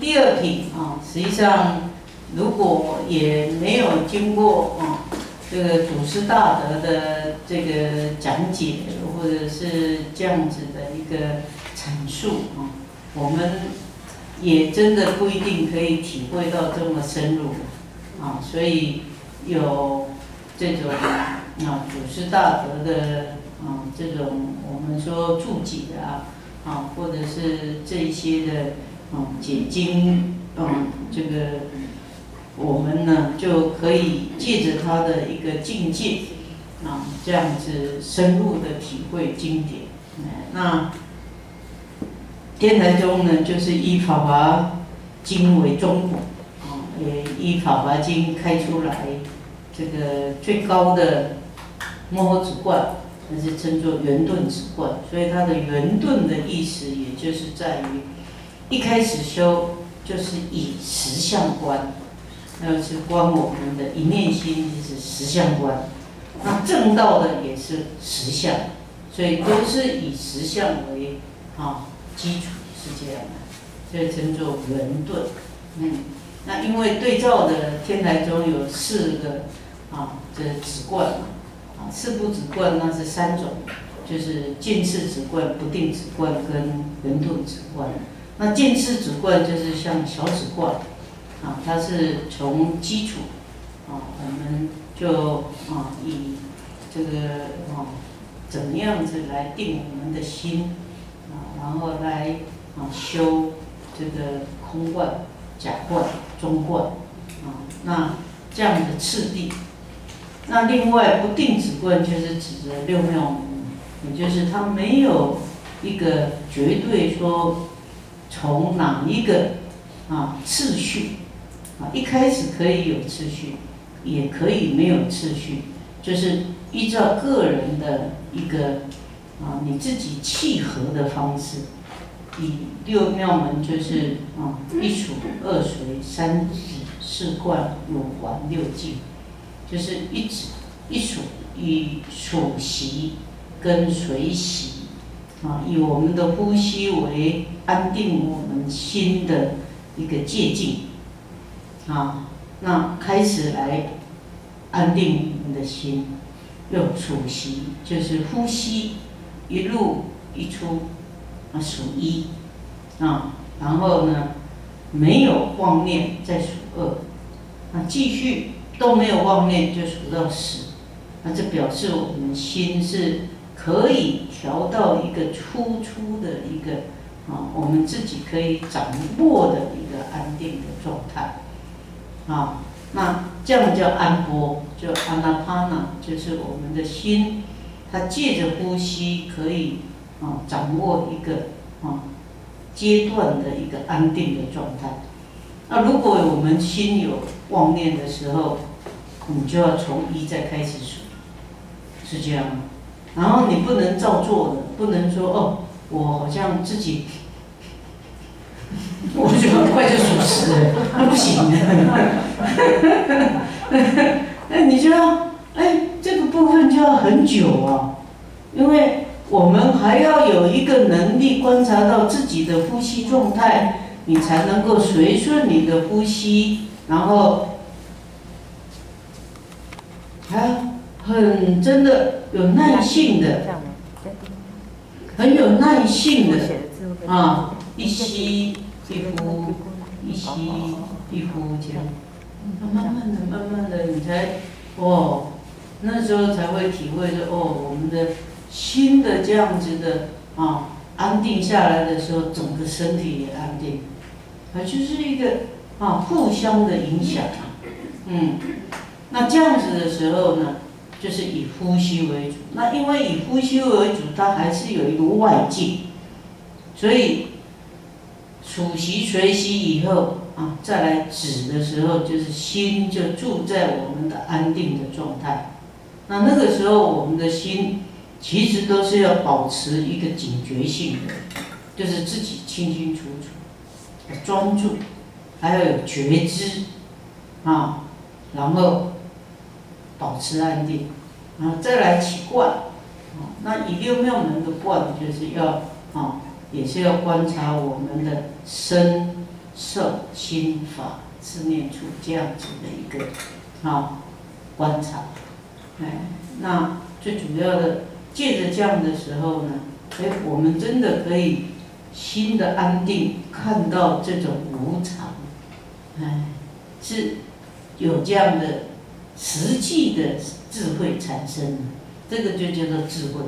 第二品啊，实际上如果也没有经过啊这个祖师大德的这个讲解，或者是这样子的一个阐述啊，我们也真的不一定可以体会到这么深入啊，所以有这种啊祖师大德的啊这种我们说注解啊啊，或者是这一些的。啊，解经，嗯，这个我们呢就可以借着他的一个境界，啊，这样子深入的体会经典。那天台宗呢，就是以《法华经》为中果，啊，也以《法华经》开出来这个最高的摩诃止观，那是称作圆顿止观。所以它的圆顿的意思，也就是在于。一开始修就是以实相观，那是观我们的一念心，就是实相观。那正道的也是实相，所以都是以实相为啊基础，是这样的。所以称作圆顿。嗯，那因为对照的天台中有四个啊这止观嘛，啊四不止观那是三种，就是见次止观、不定止观跟圆顿止观。那见次止观就是像小止观，啊，它是从基础，啊，我们就啊以这个啊怎么样子来定我们的心，啊，然后来啊修这个空观、假观、中观，啊，那这样的次第。那另外不定止观就是指的六妙门，也就是它没有一个绝对说。从哪一个啊次序啊？一开始可以有次序，也可以没有次序，就是依照个人的一个啊你自己契合的方式。以六妙门就是啊一数二随三指四观五环六境，就是一指一数以数息跟随息。啊，以我们的呼吸为安定我们心的一个借镜，啊，那开始来安定我们的心，用数息，就是呼吸一入一出，啊数一，啊，然后呢没有妄念再数二，那继续都没有妄念就数到十，那这表示我们心是。可以调到一个初初的一个啊，我们自己可以掌握的一个安定的状态啊。那这样叫安波，就阿那帕那，就是我们的心，它借着呼吸可以啊掌握一个啊阶段的一个安定的状态。那如果我们心有妄念的时候，你就要从一再开始数，是这样吗？然后你不能照做的，不能说哦，我好像自己，我就很快就属实，那不行的。那你就要，哎，这个部分就要很久啊，因为我们还要有一个能力观察到自己的呼吸状态，你才能够随顺你的呼吸，然后，还。很真的有耐性的，很有耐性的啊！一吸一呼，一吸一呼，这样，慢慢的、慢慢的，你才哦，那时候才会体会着哦，我们的心的这样子的啊，安定下来的时候，整个身体也安定，啊，就是一个啊，互相的影响啊，嗯，那这样子的时候呢？就是以呼吸为主，那因为以呼吸为主，它还是有一个外境，所以数息随息以后啊，再来止的时候，就是心就住在我们的安定的状态。那那个时候，我们的心其实都是要保持一个警觉性的，就是自己清清楚楚、专注，还要有觉知啊，然后。保持安定，然后再来起观，啊，那以六妙门的观，就是要啊，也是要观察我们的身、受心法是念处这样子的一个啊观察，哎，那最主要的借着这样的时候呢，哎，我们真的可以心的安定，看到这种无常，哎，是有这样的实际的智慧产生，这个就叫做智慧。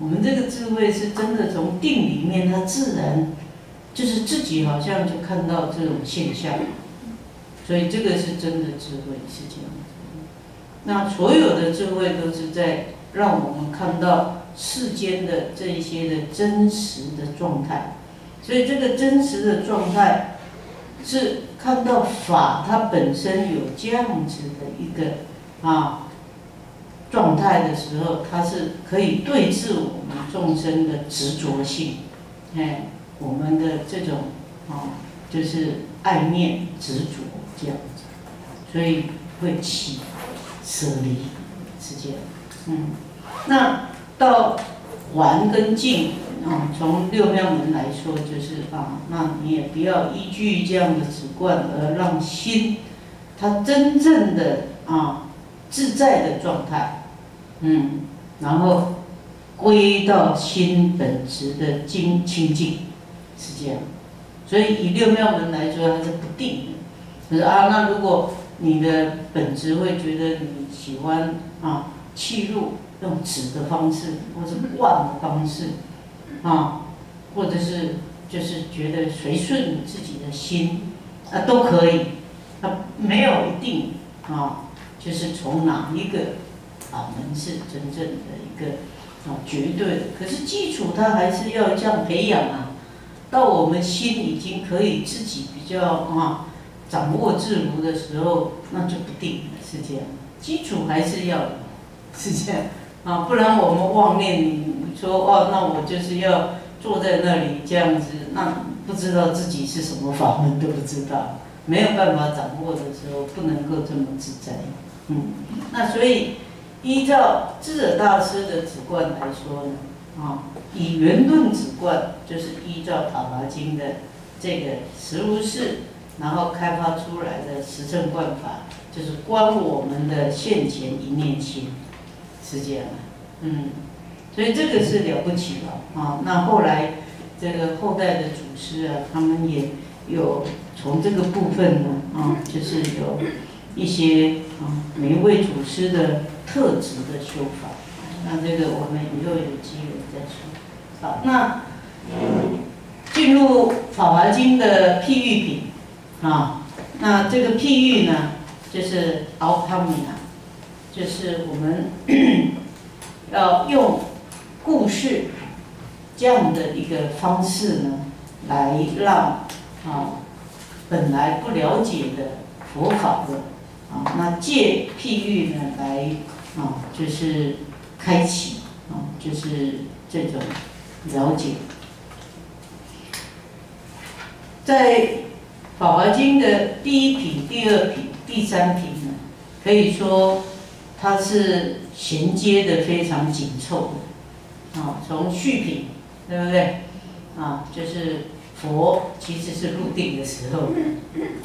我们这个智慧是真的从定里面，它自然就是自己好像就看到这种现象，所以这个是真的智慧是这样。那所有的智慧都是在让我们看到世间的这一些的真实的状态，所以这个真实的状态是看到法它本身有这样子的一个啊。状态的时候，它是可以对治我们众生的执着性，哎，我们的这种啊，就是爱念执着这样子，所以会起舍离，是这样。嗯，那到还跟净啊，从六妙门来说，就是啊，那你也不要依据这样的直观而让心，它真正的啊自在的状态。嗯，然后归到心本质的精清净，是这样。所以以六妙门来说，它是不定的。可是啊，那如果你的本质会觉得你喜欢啊，气入用止的方式，或者观的方式，啊，或者是就是觉得随顺自己的心啊，都可以。啊没有一定啊，就是从哪一个。法门是真正的一个啊绝对的，可是基础它还是要这样培养啊。到我们心已经可以自己比较啊掌握自如的时候，那就不定了，是这样。基础还是要是这样啊，不然我们妄念你说哦，那我就是要坐在那里这样子，那不知道自己是什么法门都不知道，没有办法掌握的时候，不能够这么自在。嗯，那所以。依照智者大师的止观来说呢，啊，以圆顿止观就是依照《法华经》的这个实无是，然后开发出来的实证观法，就是观我们的现前一念心，时间了，嗯，所以这个是了不起了啊。那后来这个后代的祖师啊，他们也有从这个部分呢，啊，就是有一些啊，每一位祖师的。特质的修法，那这个我们以后有机会再说。好，那进入《法华经》的譬喻品啊，那这个譬喻呢，就是奥帕米啊，就是我们 要用故事这样的一个方式呢，来让啊本来不了解的佛法的啊，那借譬喻呢来。啊，就是开启啊，就是这种了解。在《法华经》的第一品、第二品、第三品呢，可以说它是衔接的非常紧凑的。啊，从序品，对不对？啊，就是佛其实是入定的时候，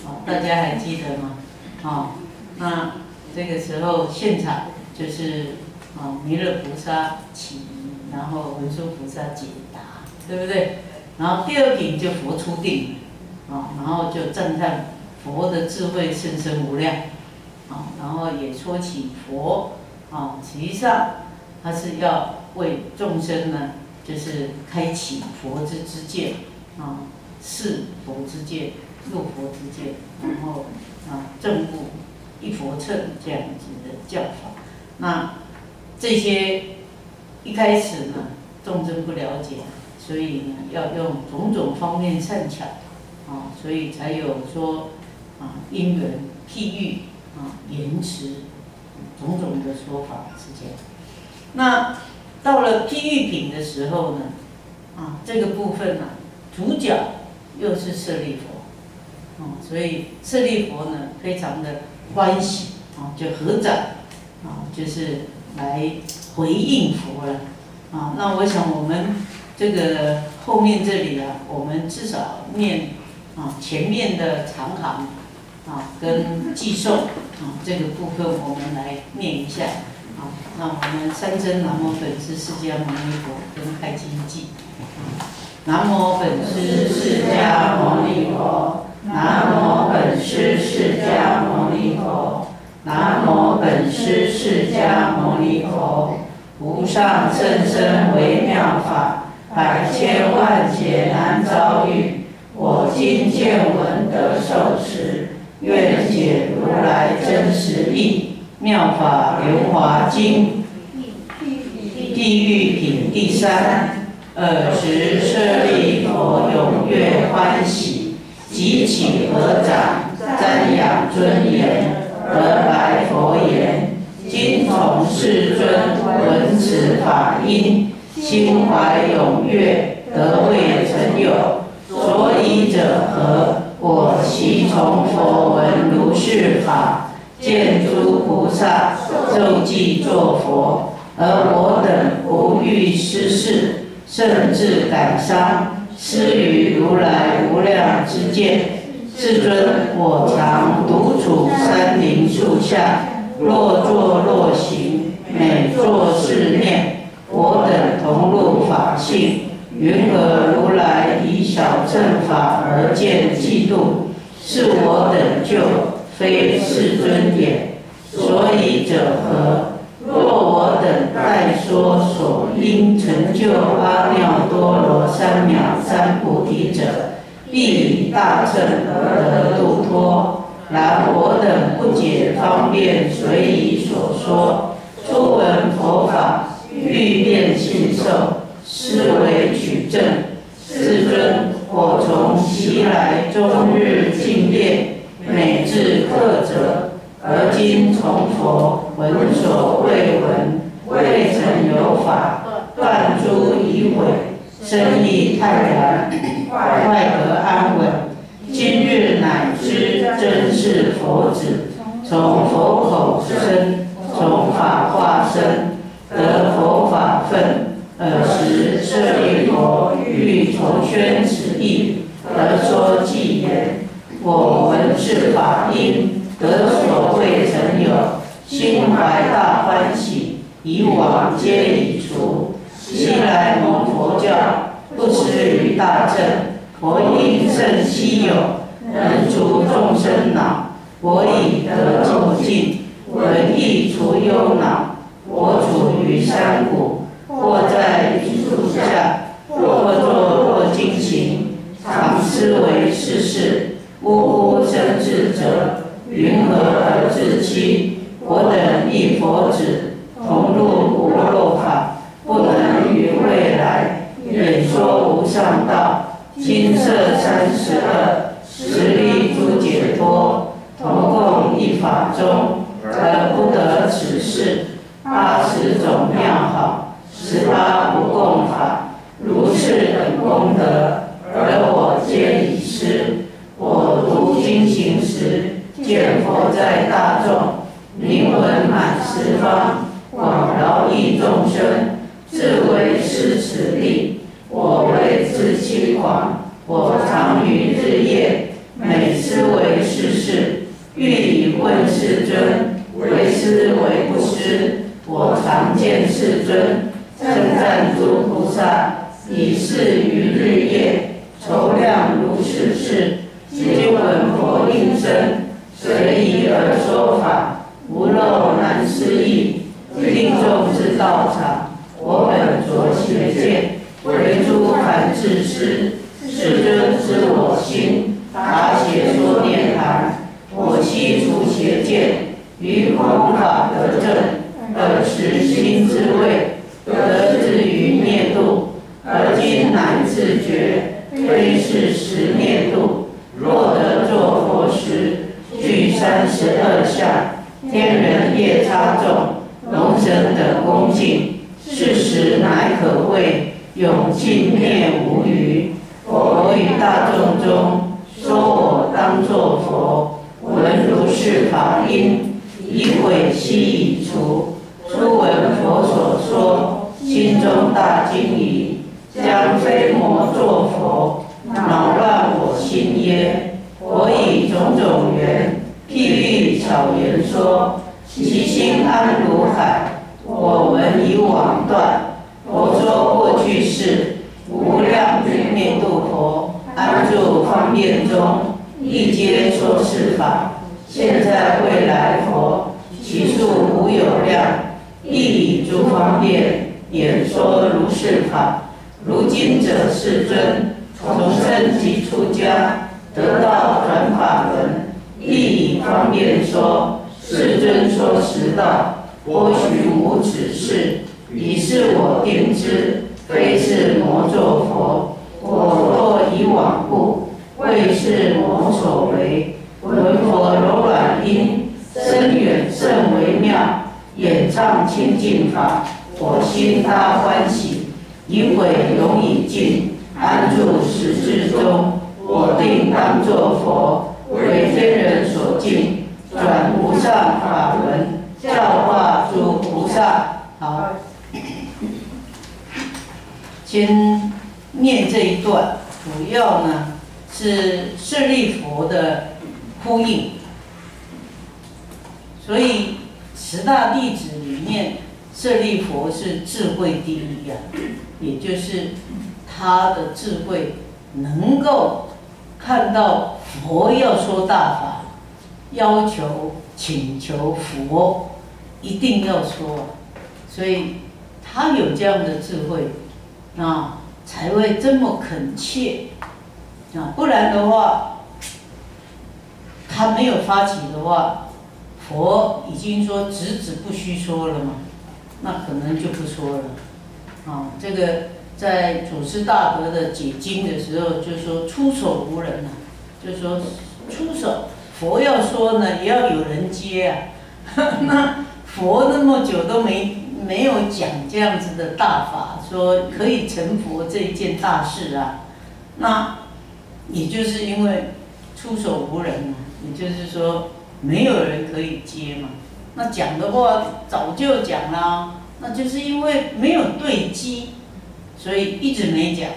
啊，大家还记得吗？啊，那这个时候现场。就是啊，弥勒菩萨起，然后文殊菩萨解答，对不对？然后第二品就佛出定，啊，然后就赞叹佛的智慧甚深无量，啊，然后也说起佛，啊，实际上他是要为众生呢，就是开启佛之之见，啊，是佛之见，入佛之见，然后啊，正悟一佛乘这样子的教法。那这些一开始呢，众生不了解，所以呢，要用种种方面善巧，啊，所以才有说啊因缘譬喻啊言辞种种的说法是这样。那到了批喻品的时候呢，啊这个部分呢，主角又是舍利佛，啊，所以舍利佛呢非常的欢喜啊，就合掌。啊，就是来回应佛了，啊，那我想我们这个后面这里啊，我们至少念啊，前面的长行啊跟寄送啊这个部分我们来念一下。好，那我们三真南无本师释迦牟尼佛跟开经记。南无本师释迦牟尼佛，南无本师释迦牟尼佛，南无本师释迦牟尼佛。无上甚深微妙法，百千万劫难遭遇。我今见闻得受持，愿解如来真实义。妙法莲华经，地狱品第三。尔时舍利佛踊跃欢喜，即起合掌，瞻仰尊严，而白佛言：今从世尊闻此法音，心怀踊跃，得未曾有。所以者何？我昔从佛闻如是法，见诸菩萨受记作佛，而我等不欲失事。甚至感伤，失于如来无量之见。世尊，我常独处山林树下，若坐若行，每作是念：我等同入法性。云何如来以小乘法而见嫉妒？是我等救，非世尊也。所以者何？若我等待说所应成就阿耨多罗三藐三菩提者，必以大乘而得度脱。然我等不解方便随以所说，初闻佛法，欲辨信受，思维取证。世尊，我从昔来终日敬业，每至克者。而今从佛闻所未闻，未曾有法断诸疑毁，生意泰然，快得安稳。今日乃知真是佛子，从佛口生，从法化身，得。尔时舍利佛欲重宣此义，而说偈言：我闻是法音。得所未曾有，心怀大欢喜，以往皆已除。昔来蒙佛教，不失于大正。佛音甚稀有，能除众生恼。我已得究竟，闻亦除忧恼。我处于山谷，或在榆树下，或坐若金行，常思维世事，呜呜生智者。云何而自欺？我等一佛子，同入无漏法，不能于未来演说无上道。金色三十二，十力诸解脱，同共一法中，而不得此事。八十种妙好，十八不共法，如是等功德，而我皆已失。我读经行时。见佛在大众，名闻满十方，广饶益众生，自为施此力。我为自欺狂，我常于日夜，每思为世事，欲以问世尊，为思为不思。我常见世尊，称赞诸菩萨，以是于日夜，筹量如是事，皆闻佛应声。随意而说法，无漏难思议。听众之道场，我本着邪见，为诸凡智师。世尊知我心，答邪说涅盘。我悉除邪见，于弘法得正。尔时心之味，得之于灭度。而今乃自觉，非是实灭度。若得作佛时，具三十二相，天人夜叉众，龙神等恭敬，是时乃可谓永尽灭无余。佛于大众中说：“我当作佛，闻如是法音，以毁悉已除。初闻佛所说，心中大惊疑，将非魔作佛，恼乱我心耶？”我以种种缘，譬喻巧言说，其心安如海。我闻以往断。佛说过去世，无量军灭度佛，安住方便中，一皆说是法。现在未来佛，其数无有量，亦以诸方便演说如是法。如今者世尊，从生即出家，得道转法轮，亦以方便说。世尊说实道，波旬无此事。以是我定之，非是魔作佛。我若以往故，为是魔所为。闻佛柔软音，深远甚微妙，演唱清净法，我心大欢喜。因悔永已尽，安住实智中。我定当作佛，为天人所敬，转无上法轮，教化诸菩萨。好。先念这一段，主要呢是舍利佛的呼应。所以十大弟子里面，舍利佛是智慧第一呀，也就是他的智慧能够看到佛要说大法，要求请求佛一定要说，所以他有这样的智慧。啊，才会这么恳切啊！不然的话，他没有发起的话，佛已经说止止不虚说了嘛，那可能就不说了。啊，这个在祖师大德的解经的时候，就说出手无人呐，就说出手，佛要说呢，也要有人接啊。那佛那么久都没。没有讲这样子的大法，说可以成佛这一件大事啊，那也就是因为出手无人嘛，也就是说没有人可以接嘛。那讲的话早就讲了，那就是因为没有对机，所以一直没讲。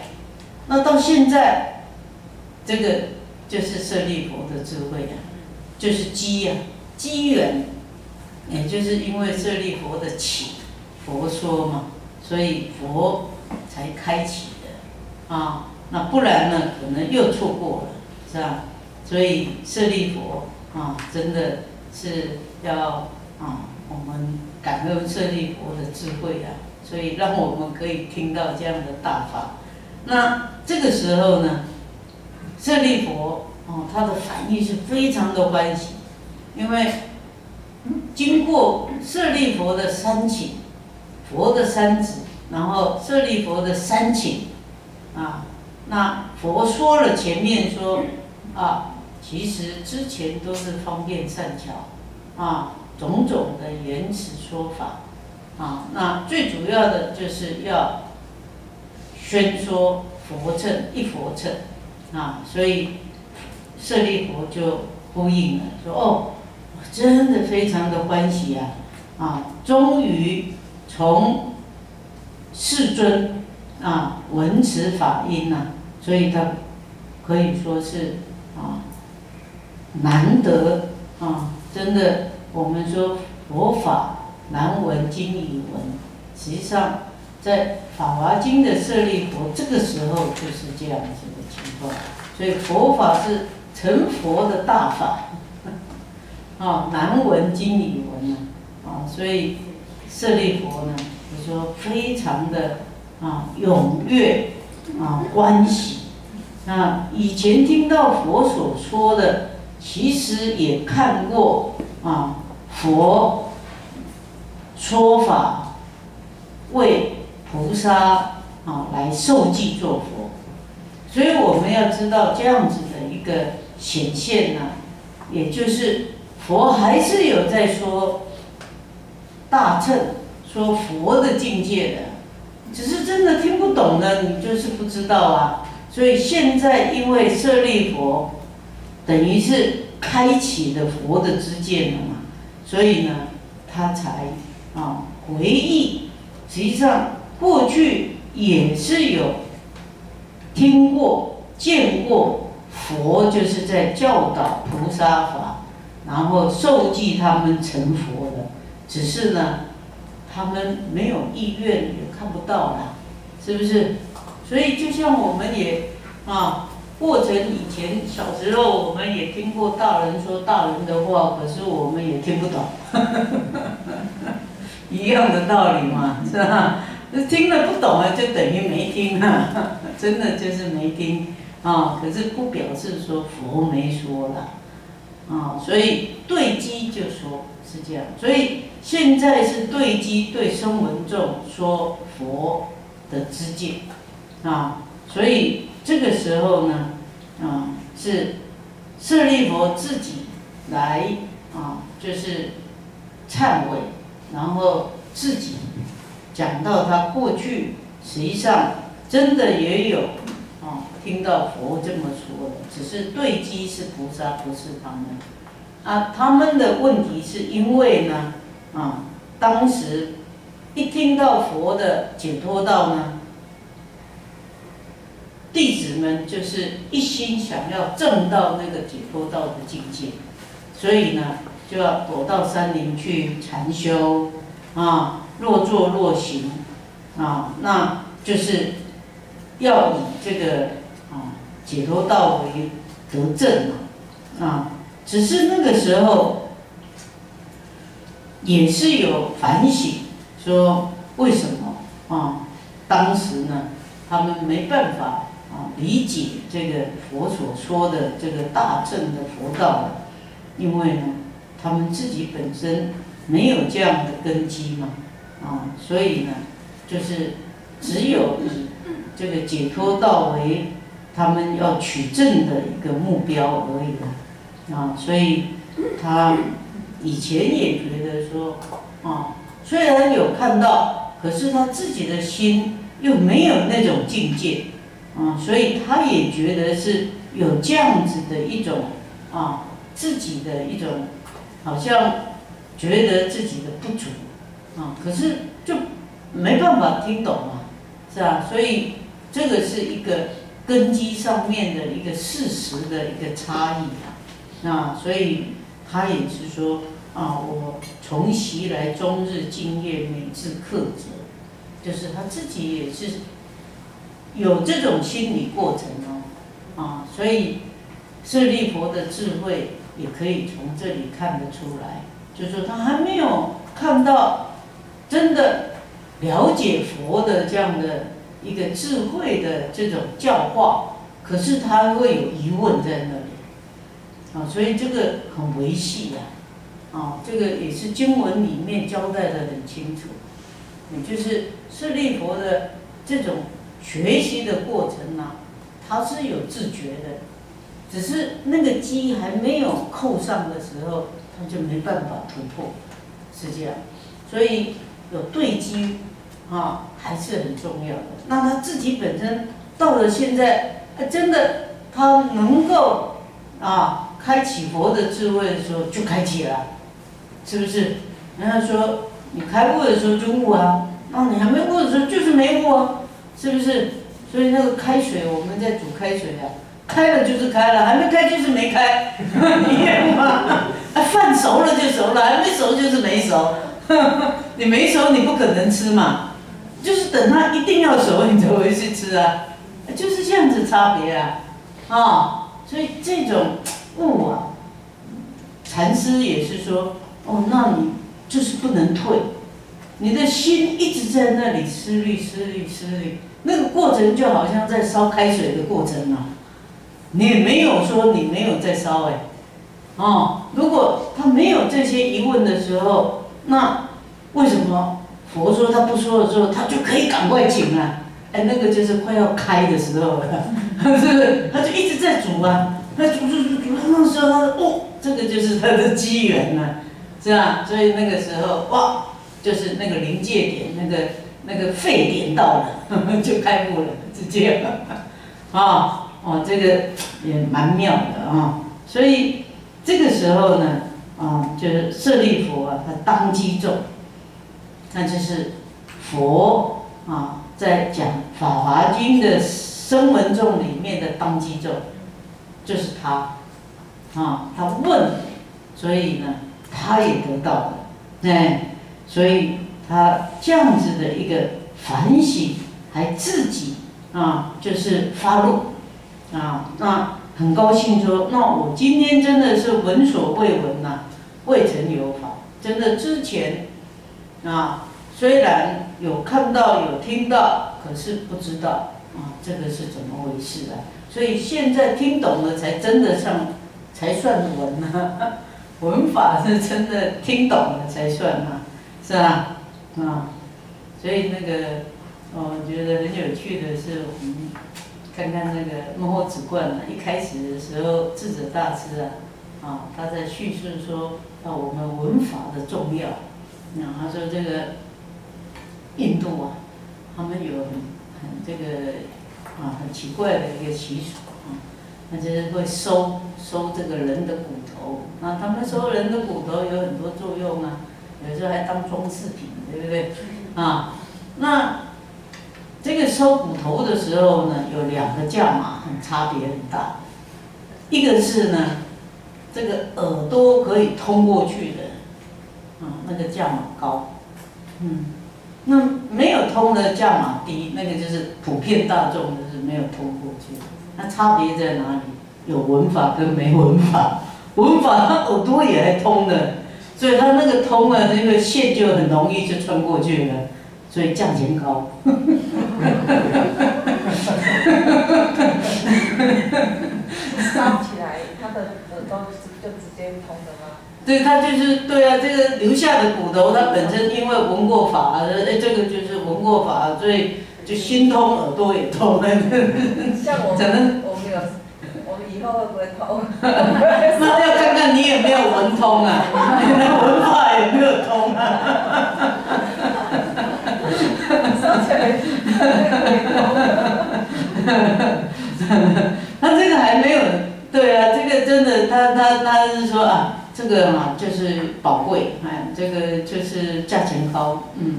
那到现在，这个就是舍利佛的智慧呀，就是机呀，机缘，也就是因为舍利佛的起。佛说嘛，所以佛才开启的啊，那不然呢，可能又错过了，是吧？所以舍利佛啊，真的是要啊，我们感恩舍利佛的智慧啊，所以让我们可以听到这样的大法。那这个时候呢，舍利佛哦，他的反应是非常的欢喜，因为经过舍利佛的三请。佛的三指，然后舍利佛的三请，啊，那佛说了前面说，啊，其实之前都是方便善巧，啊，种种的言辞说法，啊，那最主要的就是要宣说佛称一佛称，啊，所以舍利佛就呼应了，说哦，我真的非常的欢喜啊，啊，终于。从世尊啊闻此法音呐，所以他可以说是啊难得啊，真的我们说佛法难闻经已闻，实际上在《法华经》的舍利佛这个时候就是这样子的情况，所以佛法是成佛的大法啊，难闻经已闻呢啊，所以。舍利佛呢，就说非常的啊踊跃啊欢喜。那以前听到佛所说的，其实也看过啊佛说法为菩萨啊来受记做佛，所以我们要知道这样子的一个显现呢，也就是佛还是有在说。大乘说佛的境界的，只是真的听不懂的，你就是不知道啊。所以现在因为舍利佛，等于是开启了佛的知见了嘛，所以呢，他才啊回忆，实际上过去也是有听过、见过佛就是在教导菩萨法，然后受记他们成佛的，只是呢，他们没有意愿，也看不到了，是不是？所以就像我们也啊，过程以前小时候我们也听过大人说大人的话，可是我们也听不懂，一样的道理嘛，是吧？那听了不懂啊，就等于没听啊，真的就是没听。啊，可是不表示说佛没说了，啊，所以对机就说是这样，所以现在是对机对声闻众说佛的知见，啊，所以这个时候呢，啊，是舍利佛自己来啊，就是忏悔，然后自己讲到他过去实际上真的也有啊。听到佛这么说的，只是对机是菩萨，不是他们。啊，他们的问题是因为呢，啊，当时一听到佛的解脱道呢，弟子们就是一心想要证到那个解脱道的境界，所以呢，就要躲到山林去禅修，啊，若坐若行，啊，那就是要以这个啊。解脱道为得正嘛，啊，只是那个时候也是有反省，说为什么啊？当时呢，他们没办法啊理解这个佛所说的这个大正的佛道，因为呢，他们自己本身没有这样的根基嘛，啊，所以呢，就是只有以这个解脱道为。他们要取证的一个目标而已了，啊，所以他以前也觉得说，啊，虽然有看到，可是他自己的心又没有那种境界，啊，所以他也觉得是有这样子的一种，啊，自己的一种，好像觉得自己的不足，啊，可是就没办法听懂嘛，是吧？所以这个是一个。根基上面的一个事实的一个差异啊，那所以他也是说啊，我从习来终日今夜每至克责，就是他自己也是有这种心理过程哦，啊，所以舍利佛的智慧也可以从这里看得出来，就是说他还没有看到真的了解佛的这样的。一个智慧的这种教化，可是他会有疑问在那里，啊，所以这个很维系呀，啊，这个也是经文里面交代的很清楚，也就是舍利佛的这种学习的过程呢，他是有自觉的，只是那个机还没有扣上的时候，他就没办法突破，是这样，所以有对机。啊，还是很重要的。那他自己本身到了现在，真的他能够啊开启佛的智慧的时候就开启了，是不是？人家说你开悟的时候就悟啊，那你还没悟的时候就是没悟啊，是不是？所以那个开水，我们在煮开水啊，开了就是开了，还没开就是没开，一样嘛。饭熟了就熟了，还没熟就是没熟，你没熟你不可能吃嘛。就是等它一定要熟，你才会去吃啊，就是这样子差别啊，啊，所以这种悟啊，禅师也是说，哦，那你就是不能退，你的心一直在那里思虑思虑思虑，那个过程就好像在烧开水的过程啊，你没有说你没有在烧哎，哦，如果他没有这些疑问的时候，那为什么？佛说他不说的时候，他就可以赶快请啊！哎，那个就是快要开的时候了，是不是？他就一直在煮啊，他煮煮煮煮，那时候他哦，这个就是他的机缘呢，是吧？所以那个时候哇，就是那个临界点，那个那个沸点到了，就开悟了，直接啊哦，这个也蛮妙的啊。所以这个时候呢，啊，就是舍利佛啊，他当机咒。那就是佛啊，在讲《法华经》的声闻众里面的当机咒就是他，啊，他问，所以呢，他也得到了，哎，所以他这样子的一个反省，还自己啊，就是发怒，啊，那很高兴说，那我今天真的是闻所未闻呐，未曾有法，真的之前，啊，虽然有看到有听到，可是不知道啊，这个是怎么回事啊？所以现在听懂了，才真的上，才算文呐。文法是真的听懂了才算嘛，是吧？啊，所以那个，我觉得很有趣的是，我们看看那个幕后止观啊，一开始的时候，智者大师啊，啊，他在叙述说，啊，我们文法的重要。那他说这个印度啊，他们有很很这个。啊，很奇怪的一个习俗啊，那就是会收收这个人的骨头。那他们收人的骨头有很多作用啊，有时候还当装饰品，对不对？啊，那这个收骨头的时候呢，有两个价码，很差别很大。一个是呢，这个耳朵可以通过去的，啊，那个价码高，嗯。那没有通的价码低，那个就是普遍大众就是没有通过去。那差别在哪里？有文法跟没文法。文法它耳朵也还通的，所以它那个通了，那个线就很容易就穿过去了，所以价钱高。烧起来，它的耳朵是就直接通的吗？对，他就是对啊，这个留下的骨头，他本身因为闻过法，哎，这个就是闻过法，所以就心通，耳朵也通。像我们，我们有，我们以后会不会偷？那要看看你有没有文通啊，你的文化有没有通啊？他这个还没有，对啊，这个真的，他他他是说啊。这个嘛，就是宝贵，哎，这个就是价钱高，嗯，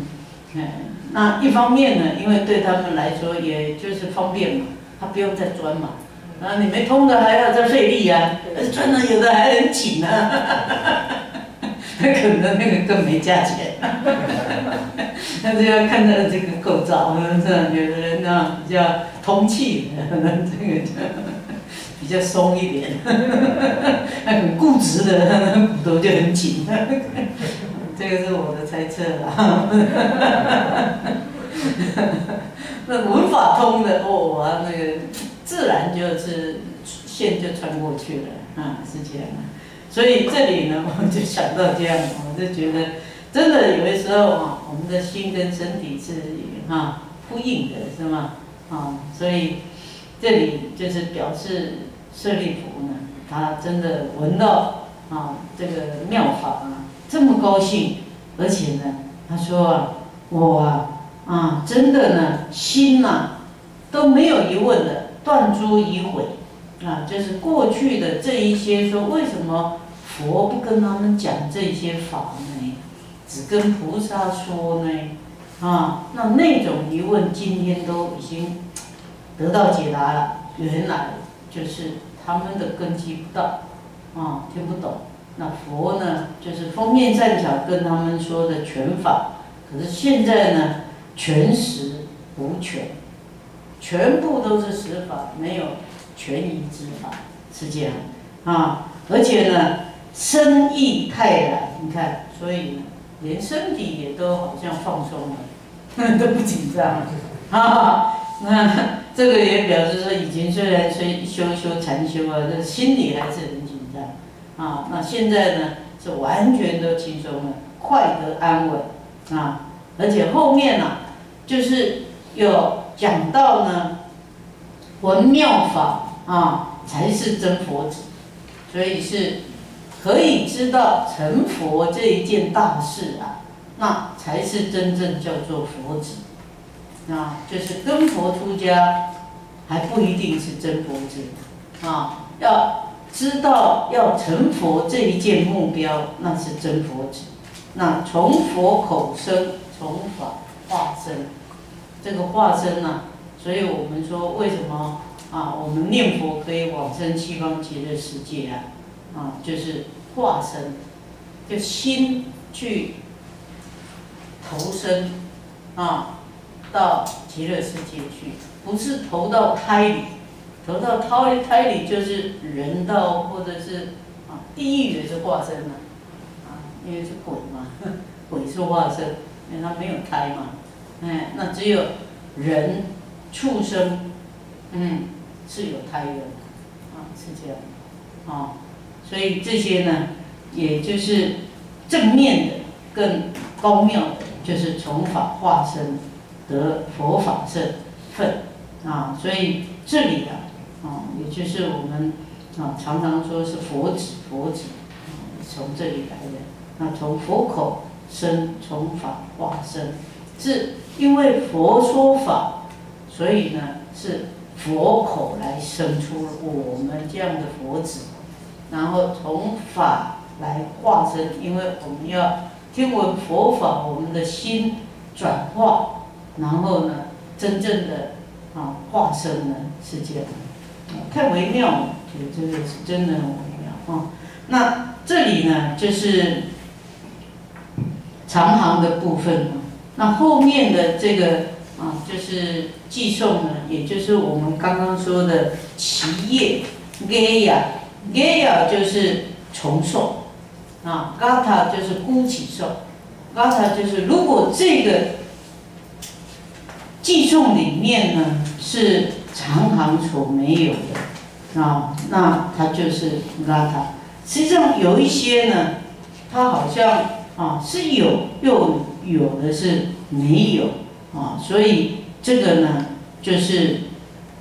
哎，那一方面呢，因为对他们来说，也就是方便嘛，他不用再钻嘛，啊，你没通的还要再费力呀，穿的有的还很紧呢，那 可能那个更没价钱，那就要看到这个构造，是吧？有的人呢比较通气，可能这个就。比较松一点，那 很固执的，骨头就很紧。这个是我的猜测啦。那文法通的哦，啊那个自然就是线就穿过去了啊，是这样。所以这里呢，我就想到这样，我就觉得真的有的时候啊，我们的心跟身体是啊呼应的，是吗？啊，所以这里就是表示。舍利弗呢，他真的闻到啊这个妙法啊，这么高兴，而且呢，他说啊，我啊啊真的呢心呐都没有疑问的，断诸疑毁啊，就是过去的这一些说为什么佛不跟他们讲这些法呢？只跟菩萨说呢？啊，那那种疑问今天都已经得到解答了，原来。就是他们的根基不到，啊，听不懂。那佛呢，就是封面善巧跟他们说的全法，可是现在呢，全实无全，全部都是实法，没有权宜之法，是这样啊。而且呢，身意泰然，你看，所以呢，连身体也都好像放松了，都不紧张了，啊，那。这个也表示说，以前虽然虽修修禅修啊，这心里还是很紧张啊。那现在呢，是完全都轻松了，快得安稳啊。而且后面呢，就是有讲到呢，闻妙法啊，才是真佛子，所以是可以知道成佛这一件大事啊，那才是真正叫做佛子。啊，就是跟佛出家，还不一定是真佛子，啊，要知道要成佛这一件目标，那是真佛子。那从佛口生，从法化生，这个化身呢，所以我们说为什么啊，我们念佛可以往生西方极乐世界啊，啊，就是化身，就心去投身啊，到极乐世界去，不是投到胎里，投到胎胎里就是人道或者是啊，地狱也是化身嘛，啊，因为是鬼嘛，鬼是化身，因为他没有胎嘛，哎，那只有人畜生，嗯。是有胎的，啊，是这样，啊，所以这些呢，也就是正面的、更高妙的，就是从法化身得佛法身份，啊，所以这里啊，啊，也就是我们啊常常说是佛子，佛子，从这里来的。那从佛口生，从法化身，是因为佛说法，所以呢是。佛口来生出我们这样的佛子，然后从法来化身，因为我们要听闻佛法，我们的心转化，然后呢，真正的啊化身呢是这样，太微妙了，这个是真的很微妙啊。那这里呢就是长行的部分那后面的这个。啊，就是寄送呢，也就是我们刚刚说的企业，gaya，gaya 就是重送，啊，gata 就是孤起送，gata 就是如果这个寄送里面呢是长行所没有的，啊，那它就是 gata。实际上有一些呢，它好像啊是有，又有的是没有。啊，所以这个呢，就是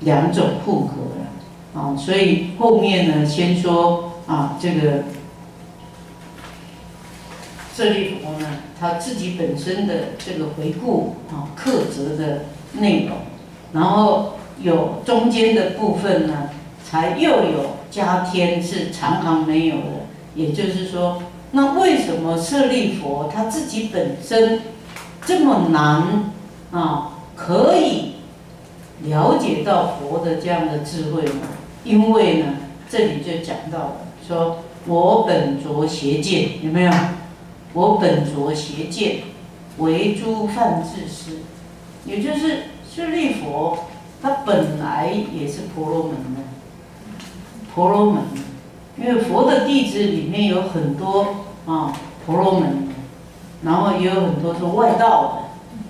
两种混合了啊。所以后面呢，先说啊，这个舍利佛呢，他自己本身的这个回顾啊，克责的内容，然后有中间的部分呢，才又有加添是常行没有的。也就是说，那为什么舍利佛他自己本身这么难？啊，可以了解到佛的这样的智慧呢？因为呢，这里就讲到了，说我本着邪见，有没有？我本着邪见，为诸犯自私，也就是舍利佛，他本来也是婆罗门的，婆罗门，因为佛的弟子里面有很多啊婆罗门，然后也有很多是外道的。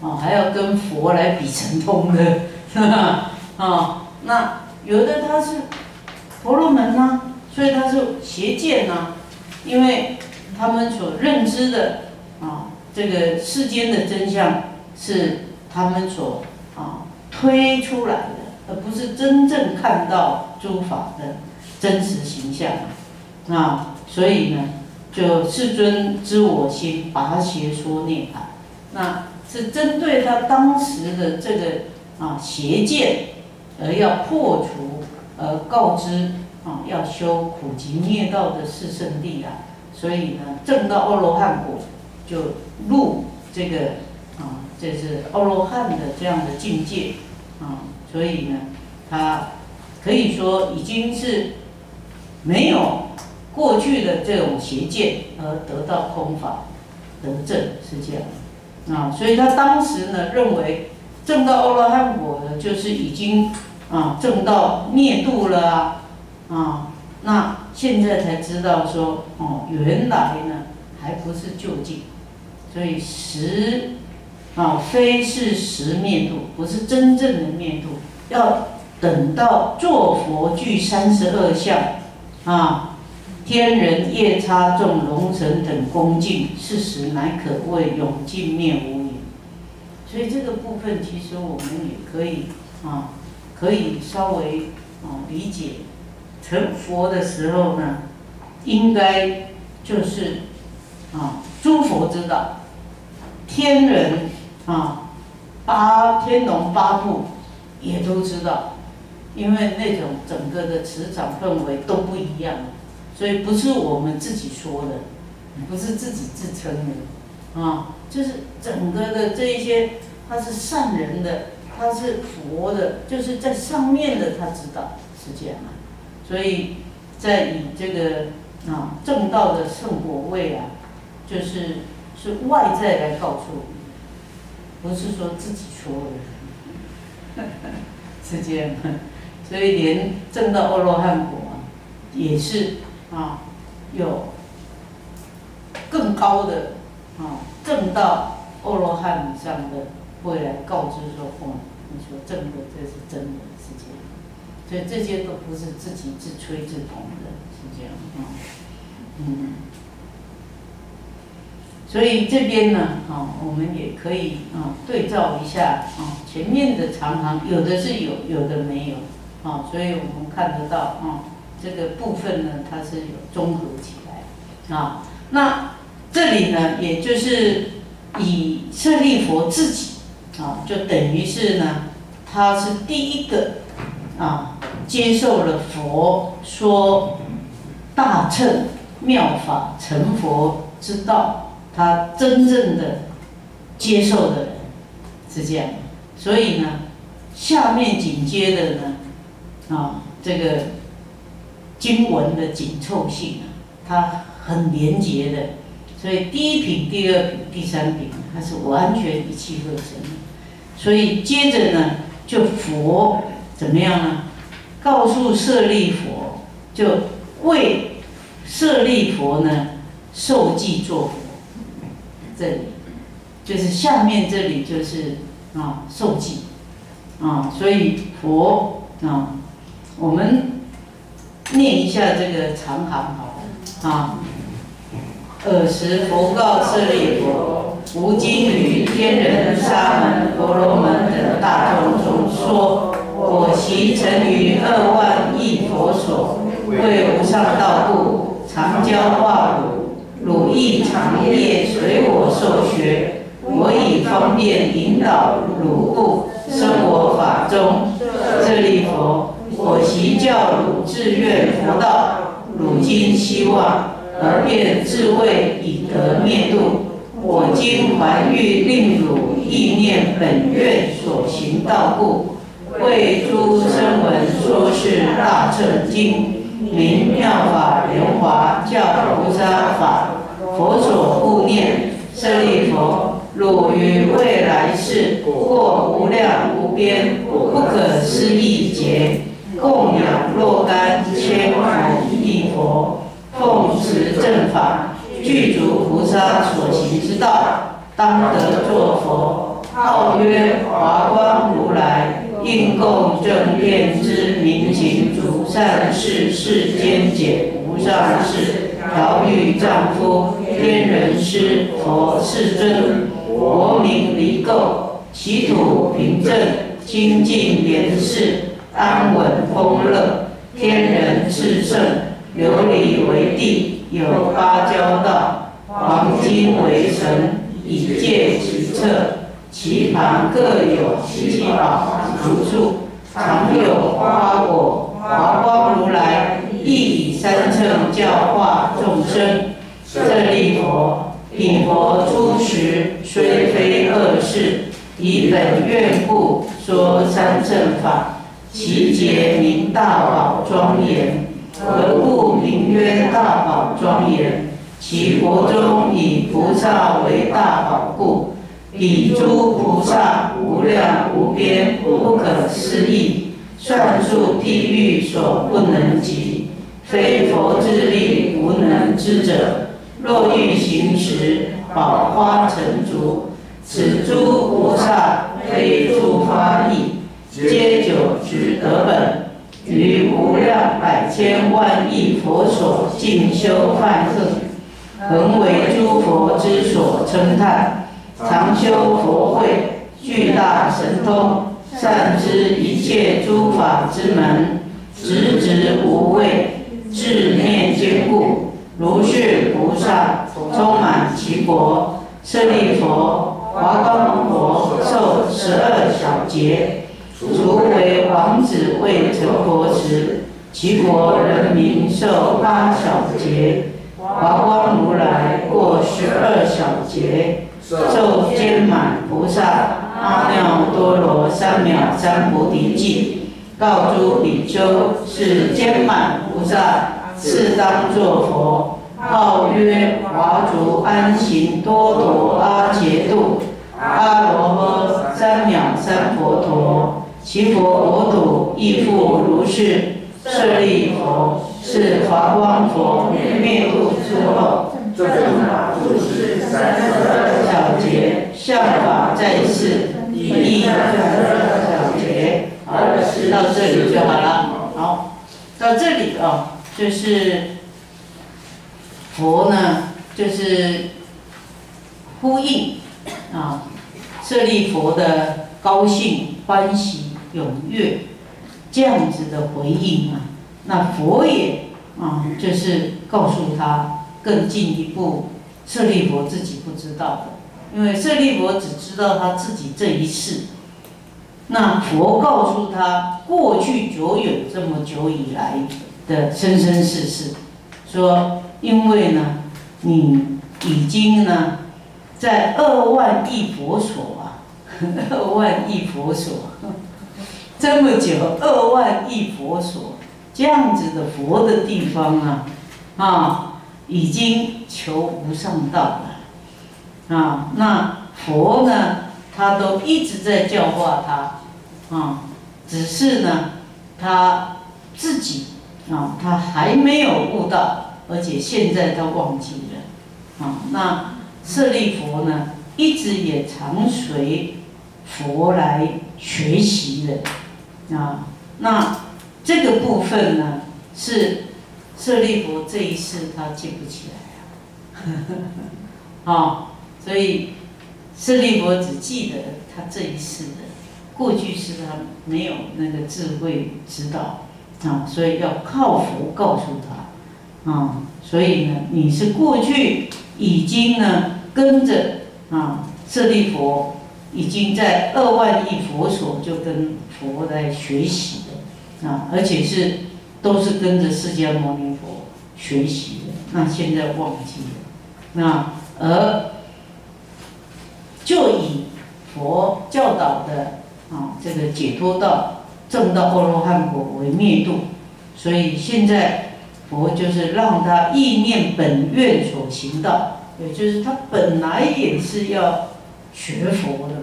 啊，还要跟佛来比神通的，是吧？啊，那有的他是婆罗门呐，所以他是邪见呐，因为他们所认知的啊，这个世间的真相是他们所啊推出来的，而不是真正看到诸法的真实形象。啊，所以呢，就世尊知我心，拔邪说涅槃，那。是针对他当时的这个啊邪见，而要破除，而告知啊要修苦集灭道的四圣地啊，所以呢证到阿罗汉果，就入这个啊这是阿罗汉的这样的境界。啊，所以呢他可以说已经是没有过去的这种邪见，而得到空法得证是这样。啊，所以他当时呢认为证到阿罗汉果的，就是已经啊证到灭度了啊，那现在才知道说哦，原来呢还不是究竟，所以实啊非是实灭度，不是真正的灭度，要等到做佛具三十二相啊。天人夜叉众龙神等恭敬，是时乃可谓永尽灭无影。所以这个部分，其实我们也可以啊，可以稍微啊理解。成佛的时候呢，应该就是啊诸佛之道，天人啊八天龙八部也都知道，因为那种整个的磁场氛围都不一样。所以不是我们自己说的，不是自己自称的，啊，就是整个的这一些，他是善人的他是佛的，就是在上面的他知道是这样啊，所以在以这个啊正道的圣果位啊，就是是外在来告诉我们，不是说自己说的，是这样，所以连正道阿罗汉果，也是啊有更高的啊正道阿罗汉以上的。会来告知说，哦，你说正的，这是真的，是这样。所以这些都不是自己自吹自捧的，是这样啊。嗯。所以这边呢，啊，我们也可以啊对照一下啊，前面的长行有的是有，有的没有啊，所以我们看得到啊，这个部分呢，它是有综合起来啊。那这里呢，也就是以舍利佛自己。啊，就等于是呢，他是第一个啊，接受了佛说大乘妙法成佛之道，他真正的接受的人是这样。所以呢，下面紧接的呢，啊，这个经文的紧凑性啊，它很连结的，所以第一品、第二品、第三品，它是完全一气呵成。所以接着呢，就佛怎么样呢？告诉舍利佛，就为舍利佛呢受记作佛。这里就是下面这里就是啊受记啊，所以佛啊，我们念一下这个长行好啊。尔时佛告舍利佛：吾今于天人、沙门、婆罗门等大众中说，我昔曾于二万亿佛所，为无上道故，常教化汝。汝亦常业随我受学，我以方便引导汝故，生我法中。舍利佛，我昔教汝志愿佛道，汝今希望。而便自谓以得灭度。我今还欲令汝意念本愿所行道故，为诸声闻说是大乘经，名妙法莲华教菩萨法，佛所护念。舍利佛，汝于未来世过无量无边不可思议劫，供养若干千万亿佛。奉持正法，具足菩萨所行之道，当得作佛。号曰华光如来，应供正遍之明行足善事世间解无上士，调御丈夫，天人师佛世尊，国名离垢，其土平正，清净廉士，安稳丰乐，天人至圣。琉璃为地，有八交道；黄金为绳，以界其侧。其旁各有七宝常住，常有花果。华光如来亦以三乘教化众生。舍利佛，彼佛出时虽非恶世，以本愿故说三乘法，其节名大宝庄严。何故名曰大宝庄严？其国中以菩萨为大宝故，彼诸菩萨无量无边，不可思议，算数地狱所不能及，非佛之力无能之者。若欲行时，宝花成竹，此诸菩萨非诸发意，皆久直得本。于无量百千万亿佛所进修梵行，恒为诸佛之所称叹。常修佛慧，巨大神通，善知一切诸法之门，直直无畏，智念坚固，如是菩萨充满其国。舍利佛，华光佛受十二小劫。除为王子未成佛时，其国人民受八小劫；华光如来过十二小劫，受坚满菩萨阿耨多罗三藐三菩提记，告诸比丘，是坚满菩萨，是当作佛。号曰华足安行多陀阿伽度，阿罗诃三藐三佛陀。其佛国土亦复如是。舍利佛，是华光佛灭度之后，正法住世三十二小节，相法在世，亦三十二小节。好，到这里就好了。好，到这里啊，就是。佛呢，就是呼应啊，舍利佛的高兴、欢喜、踊跃这样子的回应啊。那佛也啊，就是告诉他更进一步，舍利佛自己不知道的，因为舍利佛只知道他自己这一世。那佛告诉他，过去久远这么久以来的生生世世，说。因为呢，你已经呢，在二万亿佛所啊，二万亿佛所，这么久，二万亿佛所这样子的佛的地方啊，啊，已经求不上道了，啊，那佛呢，他都一直在教化他，啊，只是呢，他自己啊，他还没有悟到。而且现在他忘记了，啊，那舍利佛呢，一直也常随佛来学习的，啊，那这个部分呢，是舍利弗这一世他记不起来啊，啊，所以舍利弗只记得他这一世的，过去是他没有那个智慧知道，啊，所以要靠佛告诉他。啊，所以呢，你是过去已经呢跟着啊舍利弗，已经在二万亿佛所就跟佛来学习的啊，而且是都是跟着释迦牟尼佛学习的。那现在忘记了，那而就以佛教导的啊这个解脱道、正道阿罗汉果为灭度，所以现在。佛就是让他意念本愿所行道，也就是他本来也是要学佛的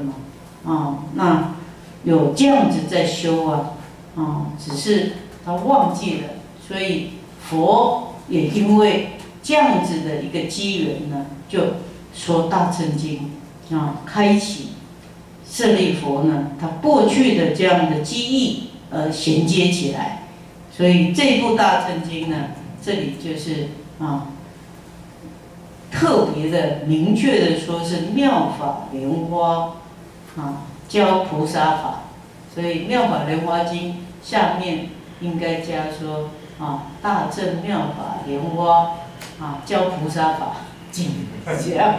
啊，那有这样子在修啊，啊，只是他忘记了，所以佛也因为这样子的一个机缘呢，就说大乘经啊，开启舍利佛呢，他过去的这样的记忆而衔接起来，所以这部大乘经呢。这里就是啊，特别的明确的说是妙法莲花啊教菩萨法，所以妙法莲花经下面应该加说啊大正妙法莲花啊教菩萨法。经，这样，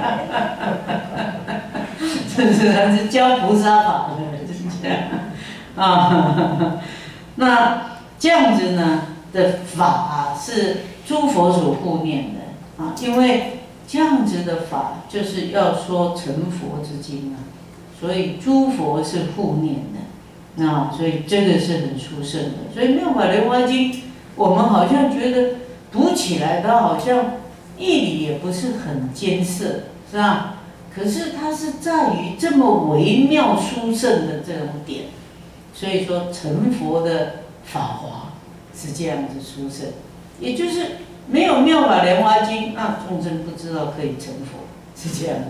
这是他是教菩萨法的，就是这样啊，那这样子呢？的法是诸佛所护念的。啊，因为这样子的法就是要说成佛之经啊，所以诸佛是护念的啊，所以这个是很殊胜的。所以《妙法莲华经》，我们好像觉得读起来它好像义理也不是很艰涩，是吧？可是它是在于这么微妙殊胜的这种点，所以说成佛的法华。是这样子殊胜，也就是没有妙法莲华经，那众生不知道可以成佛，是这样的。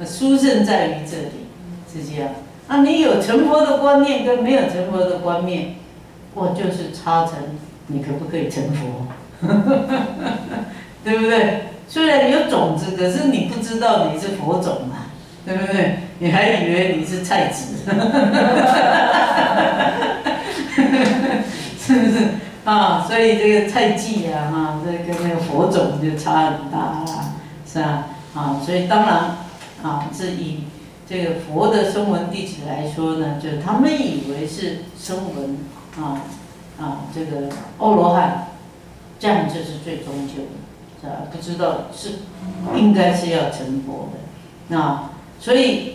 那殊胜在于这里，是这样。那你有成佛的观念跟没有成佛的观念，我就是差成你可不可以成佛？对不对？虽然有种子，可是你不知道你是佛种嘛，对不对？你还以为你是菜籽，是不是？啊，所以这个菜季啊，哈，这跟那个佛种就差很大啦，是吧？啊，所以当然，啊，是以这个佛的声闻弟子来说呢，就他们以为是声闻，啊啊，这个欧罗汉，这样就是最终究的，是吧？不知道是应该是要成佛的，啊，所以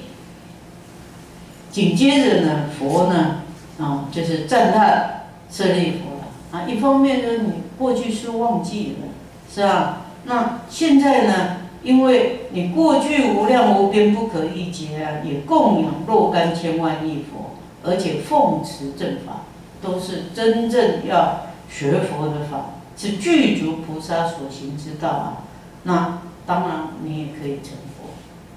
紧接着呢，佛呢啊，就是赞叹舍利佛了啊。一方面呢，你过去是忘记了，是吧？那现在呢，因为你过去无量无边不可一劫啊，也供养若干千万亿佛，而且奉持正法，都是真正要学佛的法，是具足菩萨所行之道啊。那当然你也可以成佛。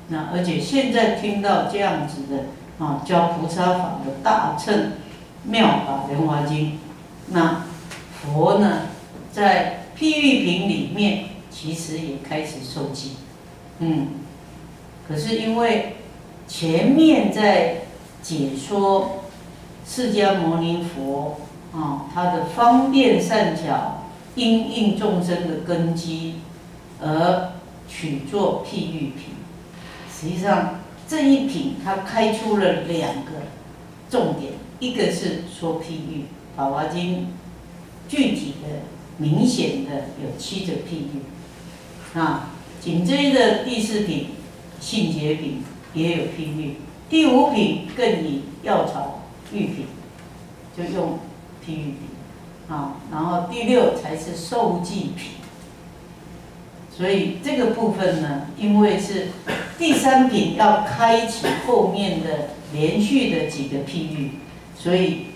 那而且现在听到这样子的啊，教菩萨法的大乘妙法莲华经，那佛呢，在譬喻品里面其实也开始受记，嗯，可是因为前面在解说释迦牟尼佛啊，他的方便善巧因应众生的根基而取作譬喻品。实际上这一品它开出了两个重点，一个是说譬喻，《法华经》具体的、明显的有七个譬喻啊，紧追的第四品性解品也有譬喻，第五品更以药草喻品，就用譬喻品啊，然后第六才是受记品。所以这个部分呢，因为是第三品要开启后面的连续的几个譬喻，所以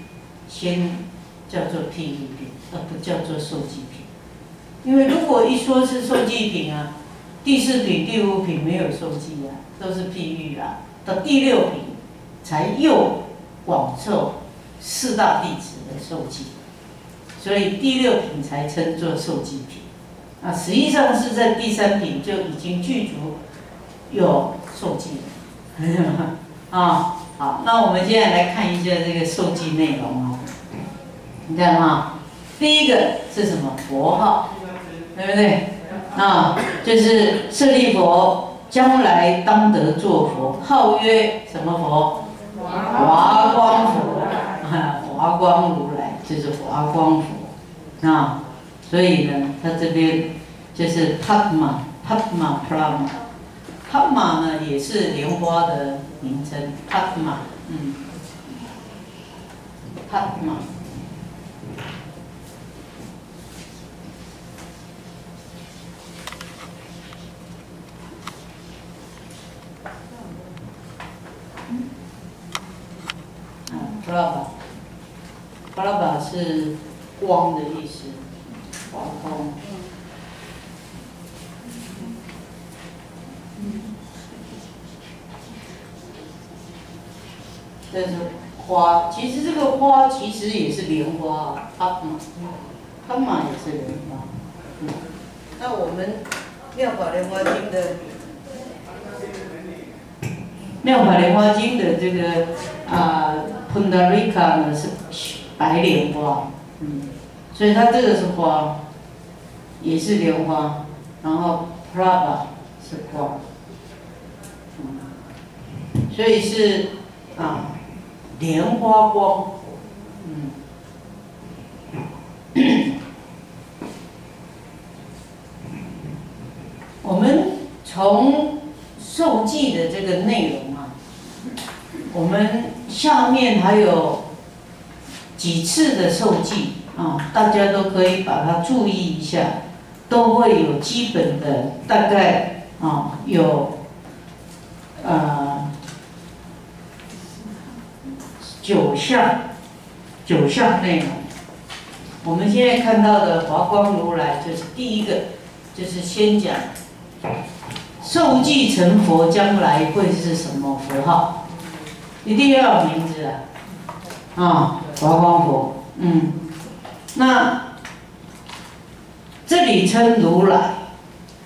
先叫做譬喻品，而不叫做受记品。因为如果一说是受记品啊，第四品、第五品没有受记啊，都是譬喻啊，到第六品才又广受四大弟子的受记，所以第六品才称作受记品。啊，实际上是在第三品就已经具足有受记了，啊，好，那我们现在来看一下这个受记内容啊。你看啊，第一个是什么？佛号，对不对？啊，就是舍利佛将来当得作佛，号曰什么佛？华光佛，啊华光如来就是华光佛，啊。所以呢，他这边就是 Padma，Padma，Prama，Padma 呢也是莲花的名称，Padma，嗯，Padma，嗯，Prama，Prama 是光的意思。华光，这是花。其实这个花其实也是莲花，阿玛，阿玛也是莲花。那我们《妙法莲花经》的《妙法莲花经》的这个啊，Pundarika 呢是白莲花，嗯。所以它这个是花，也是莲花，然后 praba 是花，所以是啊莲花光，嗯，我们从受记的这个内容，下面还有几次的受记。啊，大家都可以把它注意一下，都会有基本的大概啊，有呃九项九项内容。我们现在看到的华光如来就是第一个，就是先讲受记成佛将来会是什么符号，一定要有名字啊，啊，华光佛，嗯。那这里称如来，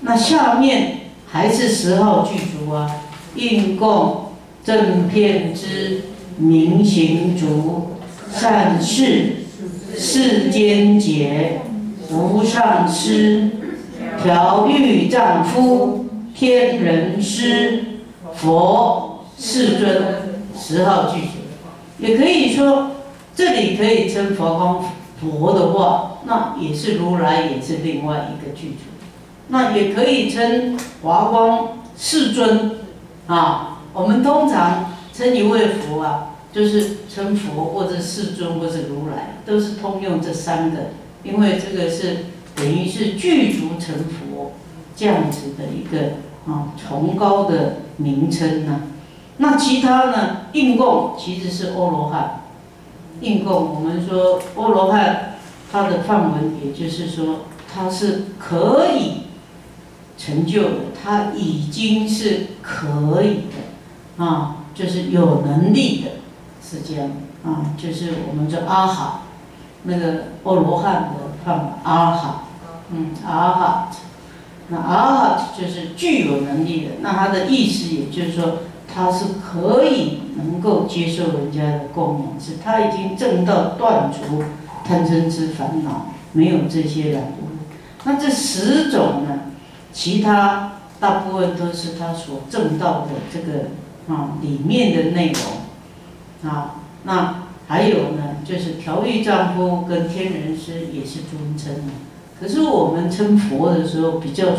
那下面还是十号具足啊，应供正片之明行足，善事世间劫，无上师，调御丈夫，天人师，佛世尊，十号具足，也可以说这里可以称佛光。佛的话，那也是如来，也是另外一个具足。那也可以称华光世尊啊。我们通常称一位佛啊，就是称佛或者世尊或者如来，都是通用这三个，因为这个是等于是具足成佛这样子的一个啊崇高的名称呢。那其他呢？应供其实是欧罗汉。应供我们说欧罗汉，它的范文也就是说，它是可以成就的，它已经是可以的啊，就是有能力的，是这样啊，就是我们叫阿哈，那个欧罗汉的范文阿哈，嗯，阿哈，那阿哈就是具有能力的，那它的意思也就是说。他是可以能够接受人家的供养，是他已经证到断除贪嗔痴烦恼，没有这些染污。那这十种呢，其他大部分都是他所证到的这个啊里面的内容啊。那还有呢，就是调御丈夫跟天人师也是尊称的。可是我们称佛的时候，比较